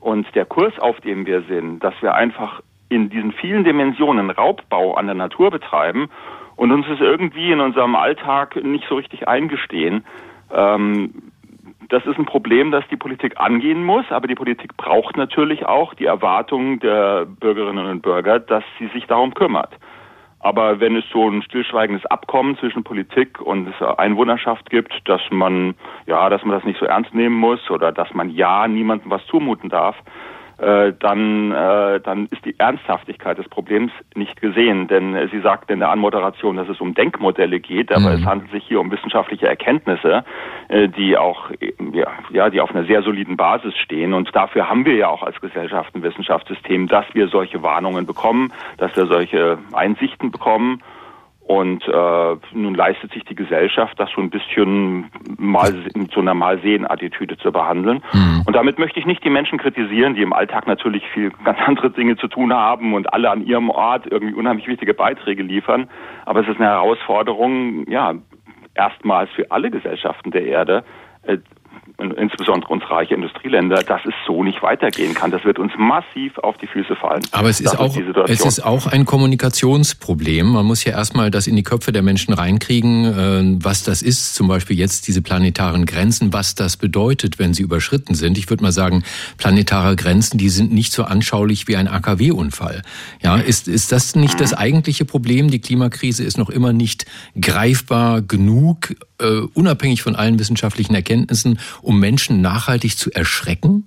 Und der Kurs, auf dem wir sind, dass wir einfach in diesen vielen Dimensionen Raubbau an der Natur betreiben und uns es irgendwie in unserem Alltag nicht so richtig eingestehen, ähm, das ist ein Problem, das die Politik angehen muss, aber die Politik braucht natürlich auch die Erwartungen der Bürgerinnen und Bürger, dass sie sich darum kümmert. Aber wenn es so ein stillschweigendes Abkommen zwischen Politik und Einwohnerschaft gibt, dass man, ja, dass man das nicht so ernst nehmen muss oder dass man ja niemandem was zumuten darf, äh, dann, äh, dann ist die Ernsthaftigkeit des Problems nicht gesehen. Denn äh, Sie sagten in der Anmoderation, dass es um Denkmodelle geht, aber mhm. es handelt sich hier um wissenschaftliche Erkenntnisse, äh, die auch ja, ja, die auf einer sehr soliden Basis stehen. Und dafür haben wir ja auch als Gesellschaft ein Wissenschaftssystem, dass wir solche Warnungen bekommen, dass wir solche Einsichten bekommen. Und äh, nun leistet sich die Gesellschaft, das so ein bisschen mal mit so einer Mal-Sehen-Attitüde zu behandeln. Mhm. Und damit möchte ich nicht die Menschen kritisieren, die im Alltag natürlich viel ganz andere Dinge zu tun haben und alle an ihrem Ort irgendwie unheimlich wichtige Beiträge liefern. Aber es ist eine Herausforderung, ja, erstmals für alle Gesellschaften der Erde, äh, insbesondere uns reiche Industrieländer, dass es so nicht weitergehen kann. Das wird uns massiv auf die Füße fallen. Aber es ist, auch, es ist auch ein Kommunikationsproblem. Man muss ja erstmal das in die Köpfe der Menschen reinkriegen, äh, was das ist, zum Beispiel jetzt diese planetaren Grenzen, was das bedeutet, wenn sie überschritten sind. Ich würde mal sagen, planetare Grenzen, die sind nicht so anschaulich wie ein AKW-Unfall. Ja, ist, ist das nicht das eigentliche Problem? Die Klimakrise ist noch immer nicht greifbar genug, äh, unabhängig von allen wissenschaftlichen Erkenntnissen, um Menschen nachhaltig zu erschrecken?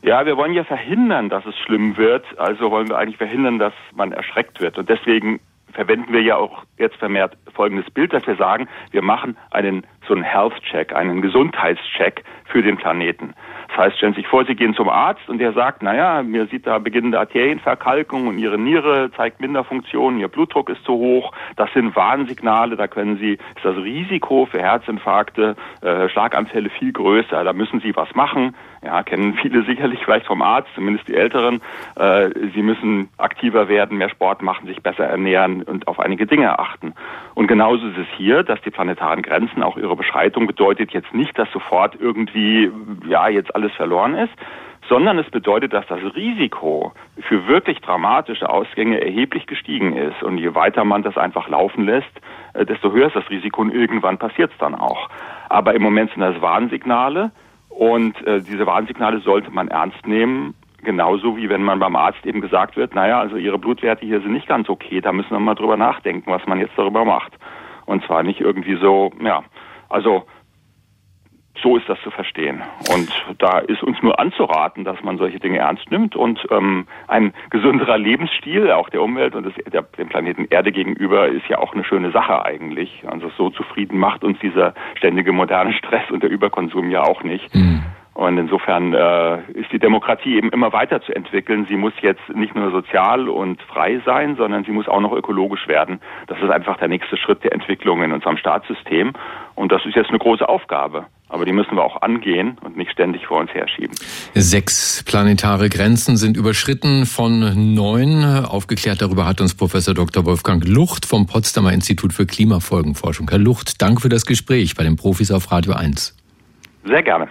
Ja, wir wollen ja verhindern, dass es schlimm wird. Also wollen wir eigentlich verhindern, dass man erschreckt wird. Und deswegen verwenden wir ja auch jetzt vermehrt folgendes Bild, dass wir sagen, wir machen einen so einen Health Check, einen Gesundheitscheck für den Planeten. Das heißt, stellen Sie sich vor, Sie gehen zum Arzt und der sagt, naja, mir sieht da beginnende Arterienverkalkung und Ihre Niere zeigt Minderfunktionen, Ihr Blutdruck ist zu hoch. Das sind Warnsignale, da können Sie, ist das Risiko für Herzinfarkte, äh, Schlaganfälle viel größer. Da müssen Sie was machen. Ja, kennen viele sicherlich vielleicht vom Arzt, zumindest die Älteren. Äh, sie müssen aktiver werden, mehr Sport machen, sich besser ernähren und auf einige Dinge achten. Und genauso ist es hier, dass die planetaren Grenzen auch ihre Beschreitung bedeutet jetzt nicht, dass sofort irgendwie, ja, jetzt alles verloren ist, sondern es bedeutet, dass das Risiko für wirklich dramatische Ausgänge erheblich gestiegen ist. Und je weiter man das einfach laufen lässt, äh, desto höher ist das Risiko und irgendwann passiert es dann auch. Aber im Moment sind das Warnsignale und äh, diese Warnsignale sollte man ernst nehmen. Genauso wie wenn man beim Arzt eben gesagt wird, naja, also Ihre Blutwerte hier sind nicht ganz okay, da müssen wir mal drüber nachdenken, was man jetzt darüber macht. Und zwar nicht irgendwie so, ja, also so ist das zu verstehen. Und da ist uns nur anzuraten, dass man solche Dinge ernst nimmt und ähm, ein gesünderer Lebensstil, auch der Umwelt und des, der, dem Planeten Erde gegenüber, ist ja auch eine schöne Sache eigentlich. Also so zufrieden macht uns dieser ständige moderne Stress und der Überkonsum ja auch nicht. Mhm. Und insofern äh, ist die Demokratie eben immer weiter zu entwickeln. Sie muss jetzt nicht nur sozial und frei sein, sondern sie muss auch noch ökologisch werden. Das ist einfach der nächste Schritt der Entwicklung in unserem Staatssystem. Und das ist jetzt eine große Aufgabe. Aber die müssen wir auch angehen und nicht ständig vor uns herschieben. Sechs planetare Grenzen sind überschritten von neun. Aufgeklärt darüber hat uns Professor Dr. Wolfgang Lucht vom Potsdamer Institut für Klimafolgenforschung. Herr Lucht, danke für das Gespräch bei den Profis auf Radio 1. Sehr gerne.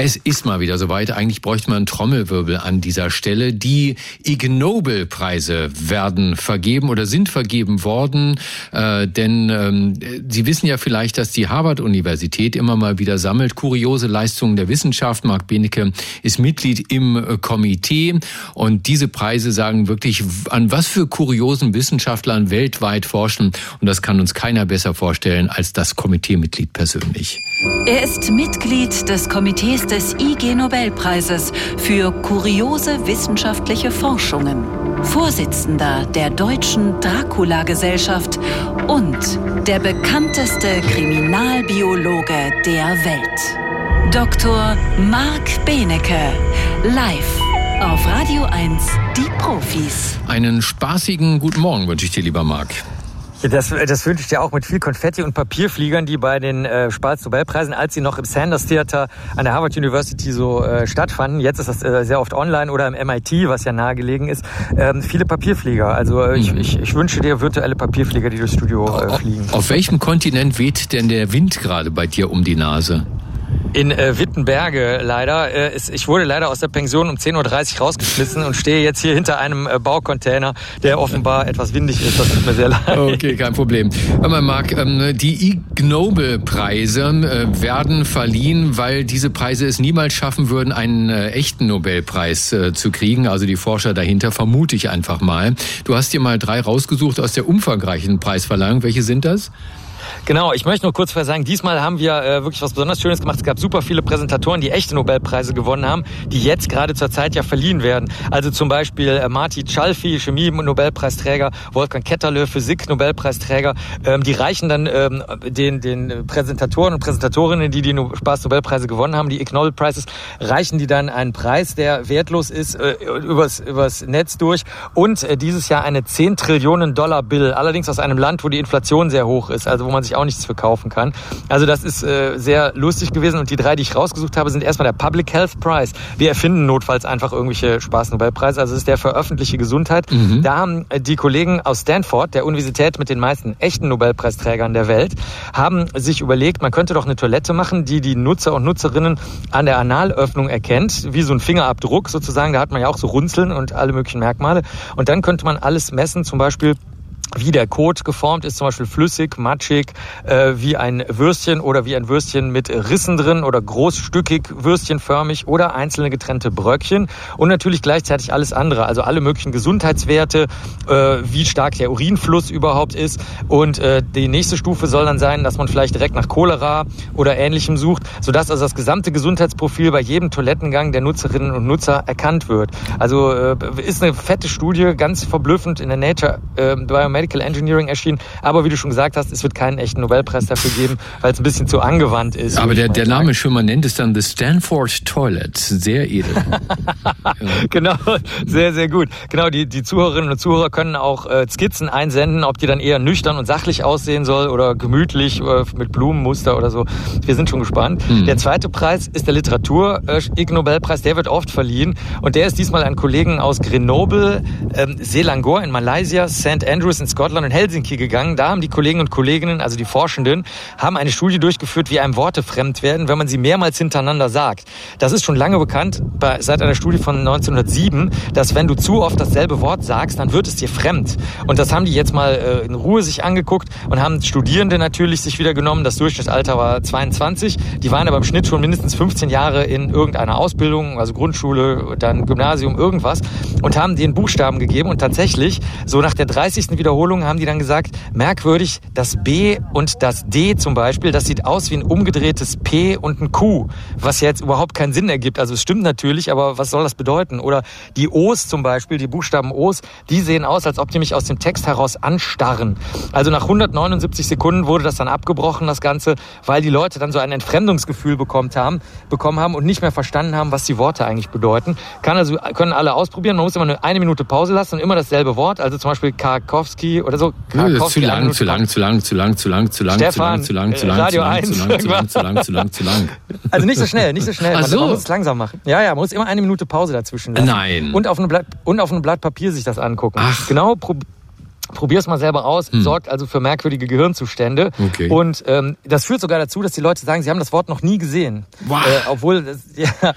Es ist mal wieder soweit. Eigentlich bräuchte man Trommelwirbel an dieser Stelle. Die Ig Nobel-Preise werden vergeben oder sind vergeben worden. Äh, denn ähm, Sie wissen ja vielleicht, dass die Harvard-Universität immer mal wieder sammelt kuriose Leistungen der Wissenschaft. Marc Benecke ist Mitglied im äh, Komitee. Und diese Preise sagen wirklich, an was für kuriosen Wissenschaftlern weltweit forschen. Und das kann uns keiner besser vorstellen als das Komiteemitglied persönlich. Er ist Mitglied des Komitees des IG Nobelpreises für kuriose wissenschaftliche Forschungen, Vorsitzender der Deutschen Dracula-Gesellschaft und der bekannteste Kriminalbiologe der Welt. Dr. Marc Benecke, live auf Radio 1, die Profis. Einen spaßigen guten Morgen wünsche ich dir, lieber Marc. Das, das wünsche ich dir auch mit viel Konfetti und Papierfliegern, die bei den äh, Spaß-Nobelpreisen, als sie noch im Sanders Theater an der Harvard University so äh, stattfanden, jetzt ist das äh, sehr oft online oder im MIT, was ja nahegelegen ist, ähm, viele Papierflieger. Also äh, ich, ich, ich wünsche dir virtuelle Papierflieger, die durchs Studio äh, fliegen. Auf welchem Kontinent weht denn der Wind gerade bei dir um die Nase? In äh, Wittenberge leider. Äh, ist, ich wurde leider aus der Pension um 10.30 Uhr rausgeschmissen und stehe jetzt hier hinter einem äh, Baucontainer, der offenbar etwas windig ist. Das tut mir sehr leid. Okay, kein Problem. Aber Marc, ähm, die Ig Nobel-Preise äh, werden verliehen, weil diese Preise es niemals schaffen würden, einen äh, echten Nobelpreis äh, zu kriegen. Also die Forscher dahinter, vermute ich einfach mal. Du hast dir mal drei rausgesucht aus der umfangreichen Preisverleihung. Welche sind das? Genau, ich möchte nur kurz sagen, diesmal haben wir äh, wirklich was besonders Schönes gemacht. Es gab super viele Präsentatoren, die echte Nobelpreise gewonnen haben, die jetzt gerade zur Zeit ja verliehen werden. Also zum Beispiel äh, Marty Chalfi, Chemie-Nobelpreisträger, Wolfgang Ketterle, Physik-Nobelpreisträger. Ähm, die reichen dann ähm, den, den Präsentatoren und Präsentatorinnen, die die no Spaß-Nobelpreise gewonnen haben, die Ig Nobel Prizes, reichen die dann einen Preis, der wertlos ist, äh, übers, übers Netz durch und äh, dieses Jahr eine 10 Trillionen Dollar Bill, allerdings aus einem Land, wo die Inflation sehr hoch ist, also wo man sich auch nichts verkaufen kann. Also das ist äh, sehr lustig gewesen und die drei, die ich rausgesucht habe, sind erstmal der Public Health Prize. Wir erfinden notfalls einfach irgendwelche Spaß-Nobelpreise. Also es ist der für öffentliche Gesundheit. Mhm. Da haben äh, die Kollegen aus Stanford, der Universität mit den meisten echten Nobelpreisträgern der Welt, haben sich überlegt, man könnte doch eine Toilette machen, die die Nutzer und Nutzerinnen an der Analöffnung erkennt, wie so ein Fingerabdruck sozusagen. Da hat man ja auch so Runzeln und alle möglichen Merkmale. Und dann könnte man alles messen, zum Beispiel wie der Kot geformt ist, zum Beispiel flüssig, matschig, äh, wie ein Würstchen oder wie ein Würstchen mit Rissen drin oder großstückig, würstchenförmig oder einzelne getrennte Bröckchen und natürlich gleichzeitig alles andere, also alle möglichen Gesundheitswerte, äh, wie stark der Urinfluss überhaupt ist und äh, die nächste Stufe soll dann sein, dass man vielleicht direkt nach Cholera oder ähnlichem sucht, sodass also das gesamte Gesundheitsprofil bei jedem Toilettengang der Nutzerinnen und Nutzer erkannt wird. Also äh, ist eine fette Studie, ganz verblüffend in der Nature äh, Biomedical Medical Engineering erschienen. Aber wie du schon gesagt hast, es wird keinen echten Nobelpreis dafür geben, weil es ein bisschen zu angewandt ist. Aber der, der Name schon, man nennt es dann The Stanford Toilet. Sehr edel. genau, sehr, sehr gut. Genau, die, die Zuhörerinnen und Zuhörer können auch äh, Skizzen einsenden, ob die dann eher nüchtern und sachlich aussehen soll oder gemütlich äh, mit Blumenmuster oder so. Wir sind schon gespannt. Mhm. Der zweite Preis ist der Literatur äh, Ig Nobelpreis. Der wird oft verliehen und der ist diesmal an Kollegen aus Grenoble, ähm, Selangor in Malaysia, St. Andrews in Scotland und Helsinki gegangen. Da haben die Kollegen und Kolleginnen, also die Forschenden, haben eine Studie durchgeführt, wie einem Worte fremd werden, wenn man sie mehrmals hintereinander sagt. Das ist schon lange bekannt, bei, seit einer Studie von 1907, dass wenn du zu oft dasselbe Wort sagst, dann wird es dir fremd. Und das haben die jetzt mal äh, in Ruhe sich angeguckt und haben Studierende natürlich sich wieder genommen. Das Durchschnittsalter war 22. Die waren aber im Schnitt schon mindestens 15 Jahre in irgendeiner Ausbildung, also Grundschule, dann Gymnasium, irgendwas und haben den Buchstaben gegeben und tatsächlich so nach der 30. Wiederholung Wiederholung haben die dann gesagt, merkwürdig, das B und das D zum Beispiel, das sieht aus wie ein umgedrehtes P und ein Q, was jetzt überhaupt keinen Sinn ergibt. Also es stimmt natürlich, aber was soll das bedeuten? Oder die O's zum Beispiel, die Buchstaben O's, die sehen aus, als ob die mich aus dem Text heraus anstarren. Also nach 179 Sekunden wurde das dann abgebrochen, das Ganze, weil die Leute dann so ein Entfremdungsgefühl bekommen haben, bekommen haben und nicht mehr verstanden haben, was die Worte eigentlich bedeuten. Kann also, können alle ausprobieren. Man muss immer nur eine Minute Pause lassen und immer dasselbe Wort. Also zum Beispiel Karkowski Karkowski oder so. Karkowski, zu lang, zu lang, zu lang, zu lang, zu lang, zu lang, Stefan, zu lang, zu lang, Radio zu lang, 1. zu lang, zu lang, zu lang, zu lang, zu lang. Also nicht so schnell, nicht so schnell. Man, so. man muss es langsam machen. Ja, ja, man muss immer eine Minute Pause dazwischen lassen. Nein. Und auf einem Blatt, und auf einem Blatt Papier sich das angucken. Ach. Genau, Probier es mal selber aus, hm. sorgt also für merkwürdige Gehirnzustände. Okay. Und ähm, das führt sogar dazu, dass die Leute sagen, sie haben das Wort noch nie gesehen. Wow. Äh, obwohl, das, ja,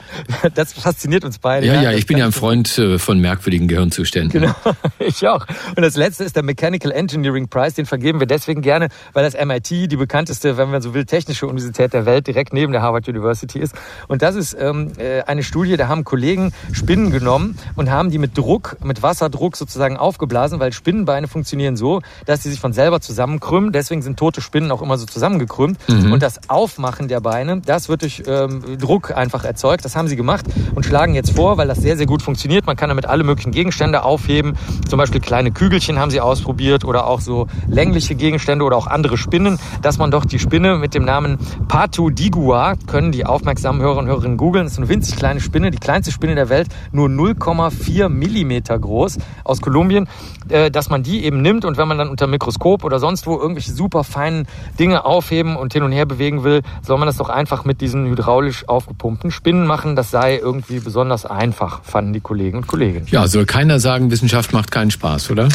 das fasziniert uns beide. Ja, ja, ja ich bin ja ein Freund äh, von merkwürdigen Gehirnzuständen. Genau, ich auch. Und das letzte ist der Mechanical Engineering Prize, den vergeben wir deswegen gerne, weil das MIT die bekannteste, wenn man so will, technische Universität der Welt direkt neben der Harvard University ist. Und das ist ähm, äh, eine Studie, da haben Kollegen Spinnen genommen und haben die mit Druck, mit Wasserdruck sozusagen aufgeblasen, weil Spinnenbeine funktionieren funktionieren so, dass sie sich von selber zusammenkrümmen. Deswegen sind tote Spinnen auch immer so zusammengekrümmt. Mhm. Und das Aufmachen der Beine, das wird durch ähm, Druck einfach erzeugt. Das haben sie gemacht und schlagen jetzt vor, weil das sehr, sehr gut funktioniert. Man kann damit alle möglichen Gegenstände aufheben. Zum Beispiel kleine Kügelchen haben sie ausprobiert oder auch so längliche Gegenstände oder auch andere Spinnen, dass man doch die Spinne mit dem Namen Patu Digua, können die aufmerksamen Hörer und Hörerinnen googeln, das ist eine winzig kleine Spinne, die kleinste Spinne der Welt, nur 0,4 Millimeter groß aus Kolumbien, äh, dass man die eben eben nimmt und wenn man dann unter Mikroskop oder sonst wo irgendwelche super feinen Dinge aufheben und hin und her bewegen will, soll man das doch einfach mit diesen hydraulisch aufgepumpten Spinnen machen. Das sei irgendwie besonders einfach, fanden die Kollegen und Kolleginnen. Ja, soll keiner sagen, Wissenschaft macht keinen Spaß, oder?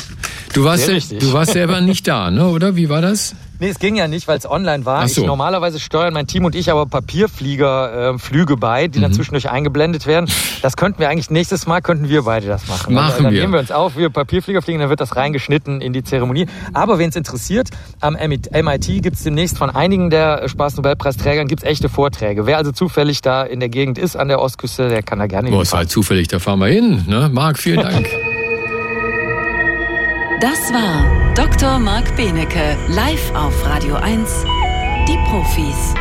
Du warst, du warst selber nicht da, ne? oder? Wie war das? Nee, es ging ja nicht, weil es online war. So. Ich, normalerweise steuern mein Team und ich aber Papierfliegerflüge äh, bei, die mhm. dann zwischendurch eingeblendet werden. Das könnten wir eigentlich nächstes Mal, könnten wir beide das machen. Machen dann, dann wir. nehmen wir uns auf, wir Papierflieger fliegen, dann wird das reingeschnitten in die Zeremonie. Aber wen es interessiert, am MIT gibt es demnächst von einigen der Spaß-Nobelpreisträgern gibt's echte Vorträge. Wer also zufällig da in der Gegend ist, an der Ostküste, der kann da gerne hin. Boah, ist halt zufällig, da fahren wir hin. Ne? Marc, vielen Dank. Das war Dr. Marc Benecke, live auf Radio 1, die Profis.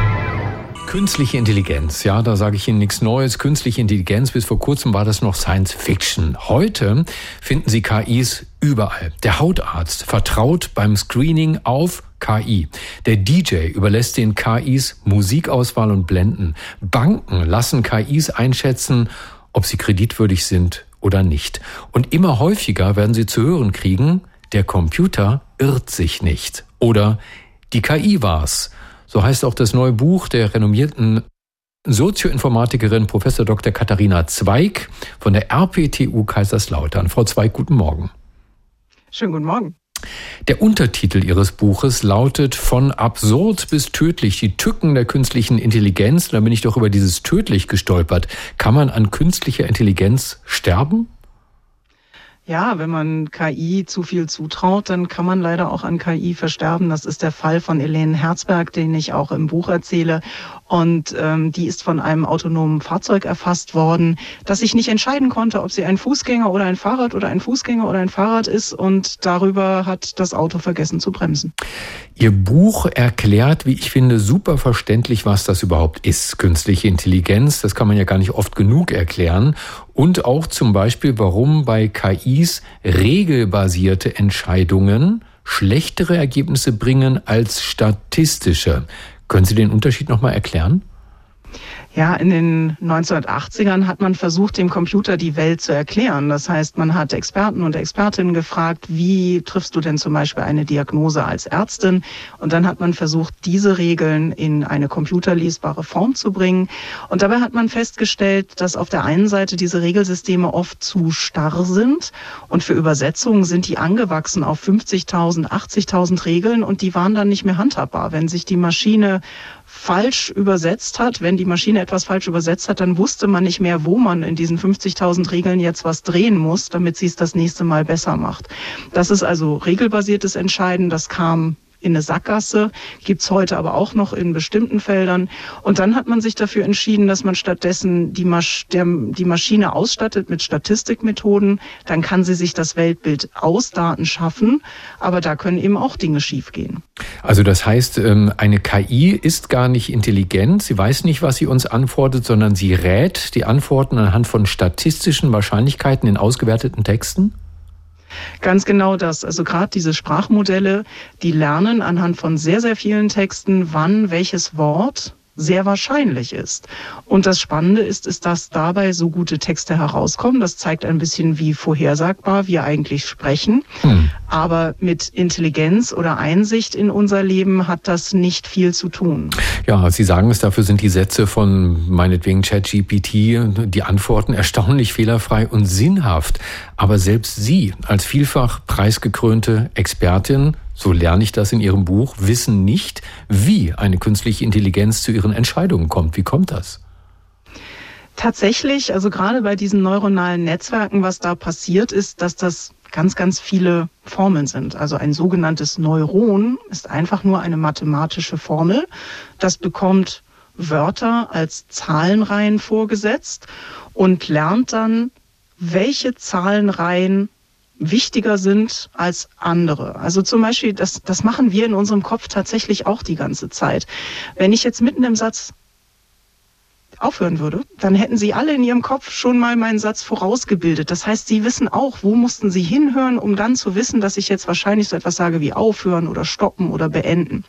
Künstliche Intelligenz, ja, da sage ich Ihnen nichts Neues. Künstliche Intelligenz, bis vor kurzem war das noch Science Fiction. Heute finden Sie KIs überall. Der Hautarzt vertraut beim Screening auf KI. Der DJ überlässt den KIs Musikauswahl und Blenden. Banken lassen KIs einschätzen, ob sie kreditwürdig sind oder nicht. Und immer häufiger werden Sie zu hören kriegen, der Computer irrt sich nicht. Oder die KI war's. So heißt auch das neue Buch der renommierten Sozioinformatikerin Prof. Dr. Katharina Zweig von der RPTU Kaiserslautern. Frau Zweig, guten Morgen. Schönen guten Morgen. Der Untertitel Ihres Buches lautet Von absurd bis tödlich, die Tücken der künstlichen Intelligenz. Da bin ich doch über dieses tödlich gestolpert. Kann man an künstlicher Intelligenz sterben? Ja, wenn man KI zu viel zutraut, dann kann man leider auch an KI versterben. Das ist der Fall von Helene Herzberg, den ich auch im Buch erzähle. Und ähm, die ist von einem autonomen Fahrzeug erfasst worden, das sich nicht entscheiden konnte, ob sie ein Fußgänger oder ein Fahrrad oder ein Fußgänger oder ein Fahrrad ist. Und darüber hat das Auto vergessen zu bremsen. Ihr Buch erklärt, wie ich finde, super verständlich, was das überhaupt ist, künstliche Intelligenz. Das kann man ja gar nicht oft genug erklären und auch zum Beispiel, warum bei KIs regelbasierte Entscheidungen schlechtere Ergebnisse bringen als statistische. Können Sie den Unterschied nochmal erklären? Ja, in den 1980ern hat man versucht, dem Computer die Welt zu erklären. Das heißt, man hat Experten und Expertinnen gefragt, wie triffst du denn zum Beispiel eine Diagnose als Ärztin? Und dann hat man versucht, diese Regeln in eine computerlesbare Form zu bringen. Und dabei hat man festgestellt, dass auf der einen Seite diese Regelsysteme oft zu starr sind und für Übersetzungen sind die angewachsen auf 50.000, 80.000 Regeln und die waren dann nicht mehr handhabbar. Wenn sich die Maschine falsch übersetzt hat, wenn die Maschine etwas falsch übersetzt hat, dann wusste man nicht mehr, wo man in diesen 50.000 Regeln jetzt was drehen muss, damit sie es das nächste Mal besser macht. Das ist also regelbasiertes Entscheiden. Das kam in eine Sackgasse, gibt's heute aber auch noch in bestimmten Feldern. Und dann hat man sich dafür entschieden, dass man stattdessen die, Masch der, die Maschine ausstattet mit Statistikmethoden. Dann kann sie sich das Weltbild aus Daten schaffen, aber da können eben auch Dinge schiefgehen. Also das heißt, ähm, eine KI ist gar nicht intelligent, sie weiß nicht, was sie uns antwortet, sondern sie rät die Antworten anhand von statistischen Wahrscheinlichkeiten in ausgewerteten Texten? Ganz genau das. Also gerade diese Sprachmodelle, die lernen anhand von sehr, sehr vielen Texten, wann welches Wort sehr wahrscheinlich ist. Und das Spannende ist, ist, dass dabei so gute Texte herauskommen. Das zeigt ein bisschen, wie vorhersagbar wir eigentlich sprechen. Hm. Aber mit Intelligenz oder Einsicht in unser Leben hat das nicht viel zu tun. Ja, Sie sagen es, dafür sind die Sätze von meinetwegen ChatGPT, die Antworten erstaunlich fehlerfrei und sinnhaft. Aber selbst Sie als vielfach preisgekrönte Expertin so lerne ich das in Ihrem Buch, wissen nicht, wie eine künstliche Intelligenz zu ihren Entscheidungen kommt. Wie kommt das? Tatsächlich, also gerade bei diesen neuronalen Netzwerken, was da passiert ist, dass das ganz, ganz viele Formeln sind. Also ein sogenanntes Neuron ist einfach nur eine mathematische Formel. Das bekommt Wörter als Zahlenreihen vorgesetzt und lernt dann, welche Zahlenreihen wichtiger sind als andere. Also zum Beispiel, das, das machen wir in unserem Kopf tatsächlich auch die ganze Zeit. Wenn ich jetzt mitten im Satz aufhören würde, dann hätten Sie alle in Ihrem Kopf schon mal meinen Satz vorausgebildet. Das heißt, Sie wissen auch, wo mussten Sie hinhören, um dann zu wissen, dass ich jetzt wahrscheinlich so etwas sage wie aufhören oder stoppen oder beenden.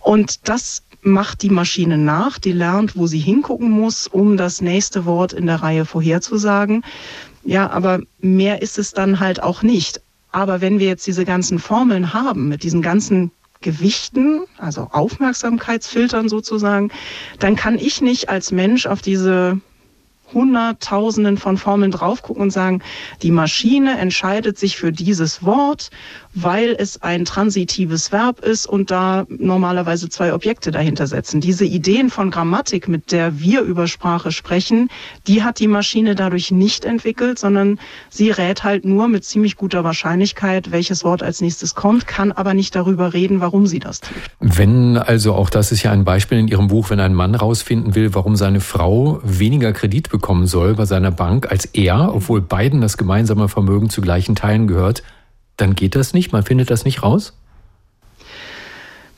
Und das macht die Maschine nach, die lernt, wo sie hingucken muss, um das nächste Wort in der Reihe vorherzusagen. Ja, aber mehr ist es dann halt auch nicht. Aber wenn wir jetzt diese ganzen Formeln haben, mit diesen ganzen Gewichten, also Aufmerksamkeitsfiltern sozusagen, dann kann ich nicht als Mensch auf diese Hunderttausenden von Formeln drauf gucken und sagen, die Maschine entscheidet sich für dieses Wort, weil es ein transitives Verb ist und da normalerweise zwei Objekte dahinter setzen. Diese Ideen von Grammatik, mit der wir über Sprache sprechen, die hat die Maschine dadurch nicht entwickelt, sondern sie rät halt nur mit ziemlich guter Wahrscheinlichkeit, welches Wort als nächstes kommt, kann aber nicht darüber reden, warum sie das tut. Wenn also auch das ist ja ein Beispiel in Ihrem Buch, wenn ein Mann rausfinden will, warum seine Frau weniger Kredit bekommt, bekommen soll bei seiner Bank als er, obwohl beiden das gemeinsame Vermögen zu gleichen Teilen gehört, dann geht das nicht? Man findet das nicht raus?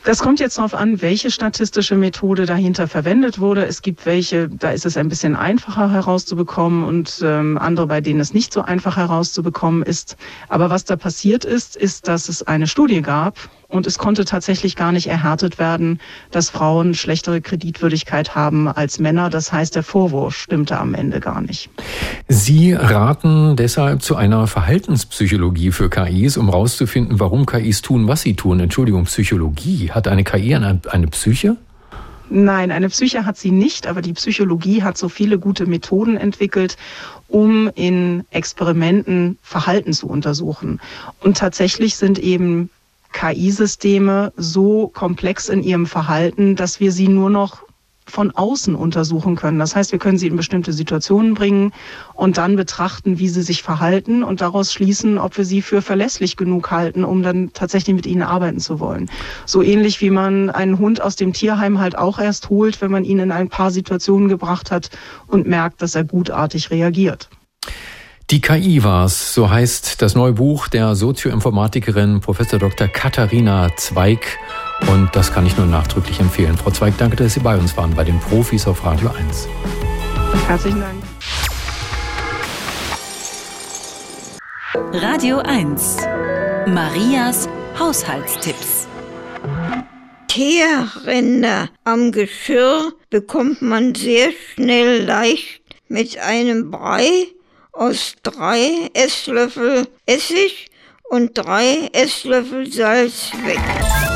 Das kommt jetzt darauf an, welche statistische Methode dahinter verwendet wurde. Es gibt welche, da ist es ein bisschen einfacher herauszubekommen und ähm, andere, bei denen es nicht so einfach herauszubekommen ist. Aber was da passiert ist, ist, dass es eine Studie gab und es konnte tatsächlich gar nicht erhärtet werden, dass Frauen schlechtere Kreditwürdigkeit haben als Männer. Das heißt, der Vorwurf stimmte am Ende gar nicht. Sie raten deshalb zu einer Verhaltenspsychologie für KIs, um herauszufinden, warum KIs tun, was sie tun. Entschuldigung, Psychologie. Hat eine KI eine, eine Psyche? Nein, eine Psyche hat sie nicht, aber die Psychologie hat so viele gute Methoden entwickelt, um in Experimenten Verhalten zu untersuchen. Und tatsächlich sind eben KI-Systeme so komplex in ihrem Verhalten, dass wir sie nur noch von außen untersuchen können. Das heißt, wir können sie in bestimmte Situationen bringen und dann betrachten, wie sie sich verhalten und daraus schließen, ob wir sie für verlässlich genug halten, um dann tatsächlich mit ihnen arbeiten zu wollen. So ähnlich wie man einen Hund aus dem Tierheim halt auch erst holt, wenn man ihn in ein paar Situationen gebracht hat und merkt, dass er gutartig reagiert. Die KI war's, so heißt das neue Buch der Sozioinformatikerin Professor Dr. Katharina Zweig. Und das kann ich nur nachdrücklich empfehlen. Frau Zweig, danke, dass Sie bei uns waren, bei den Profis auf Radio 1. Herzlichen Dank. Radio 1. Marias Haushaltstipps. Teerränder am Geschirr bekommt man sehr schnell leicht mit einem Brei aus drei Esslöffel Essig und drei Esslöffel Salz weg.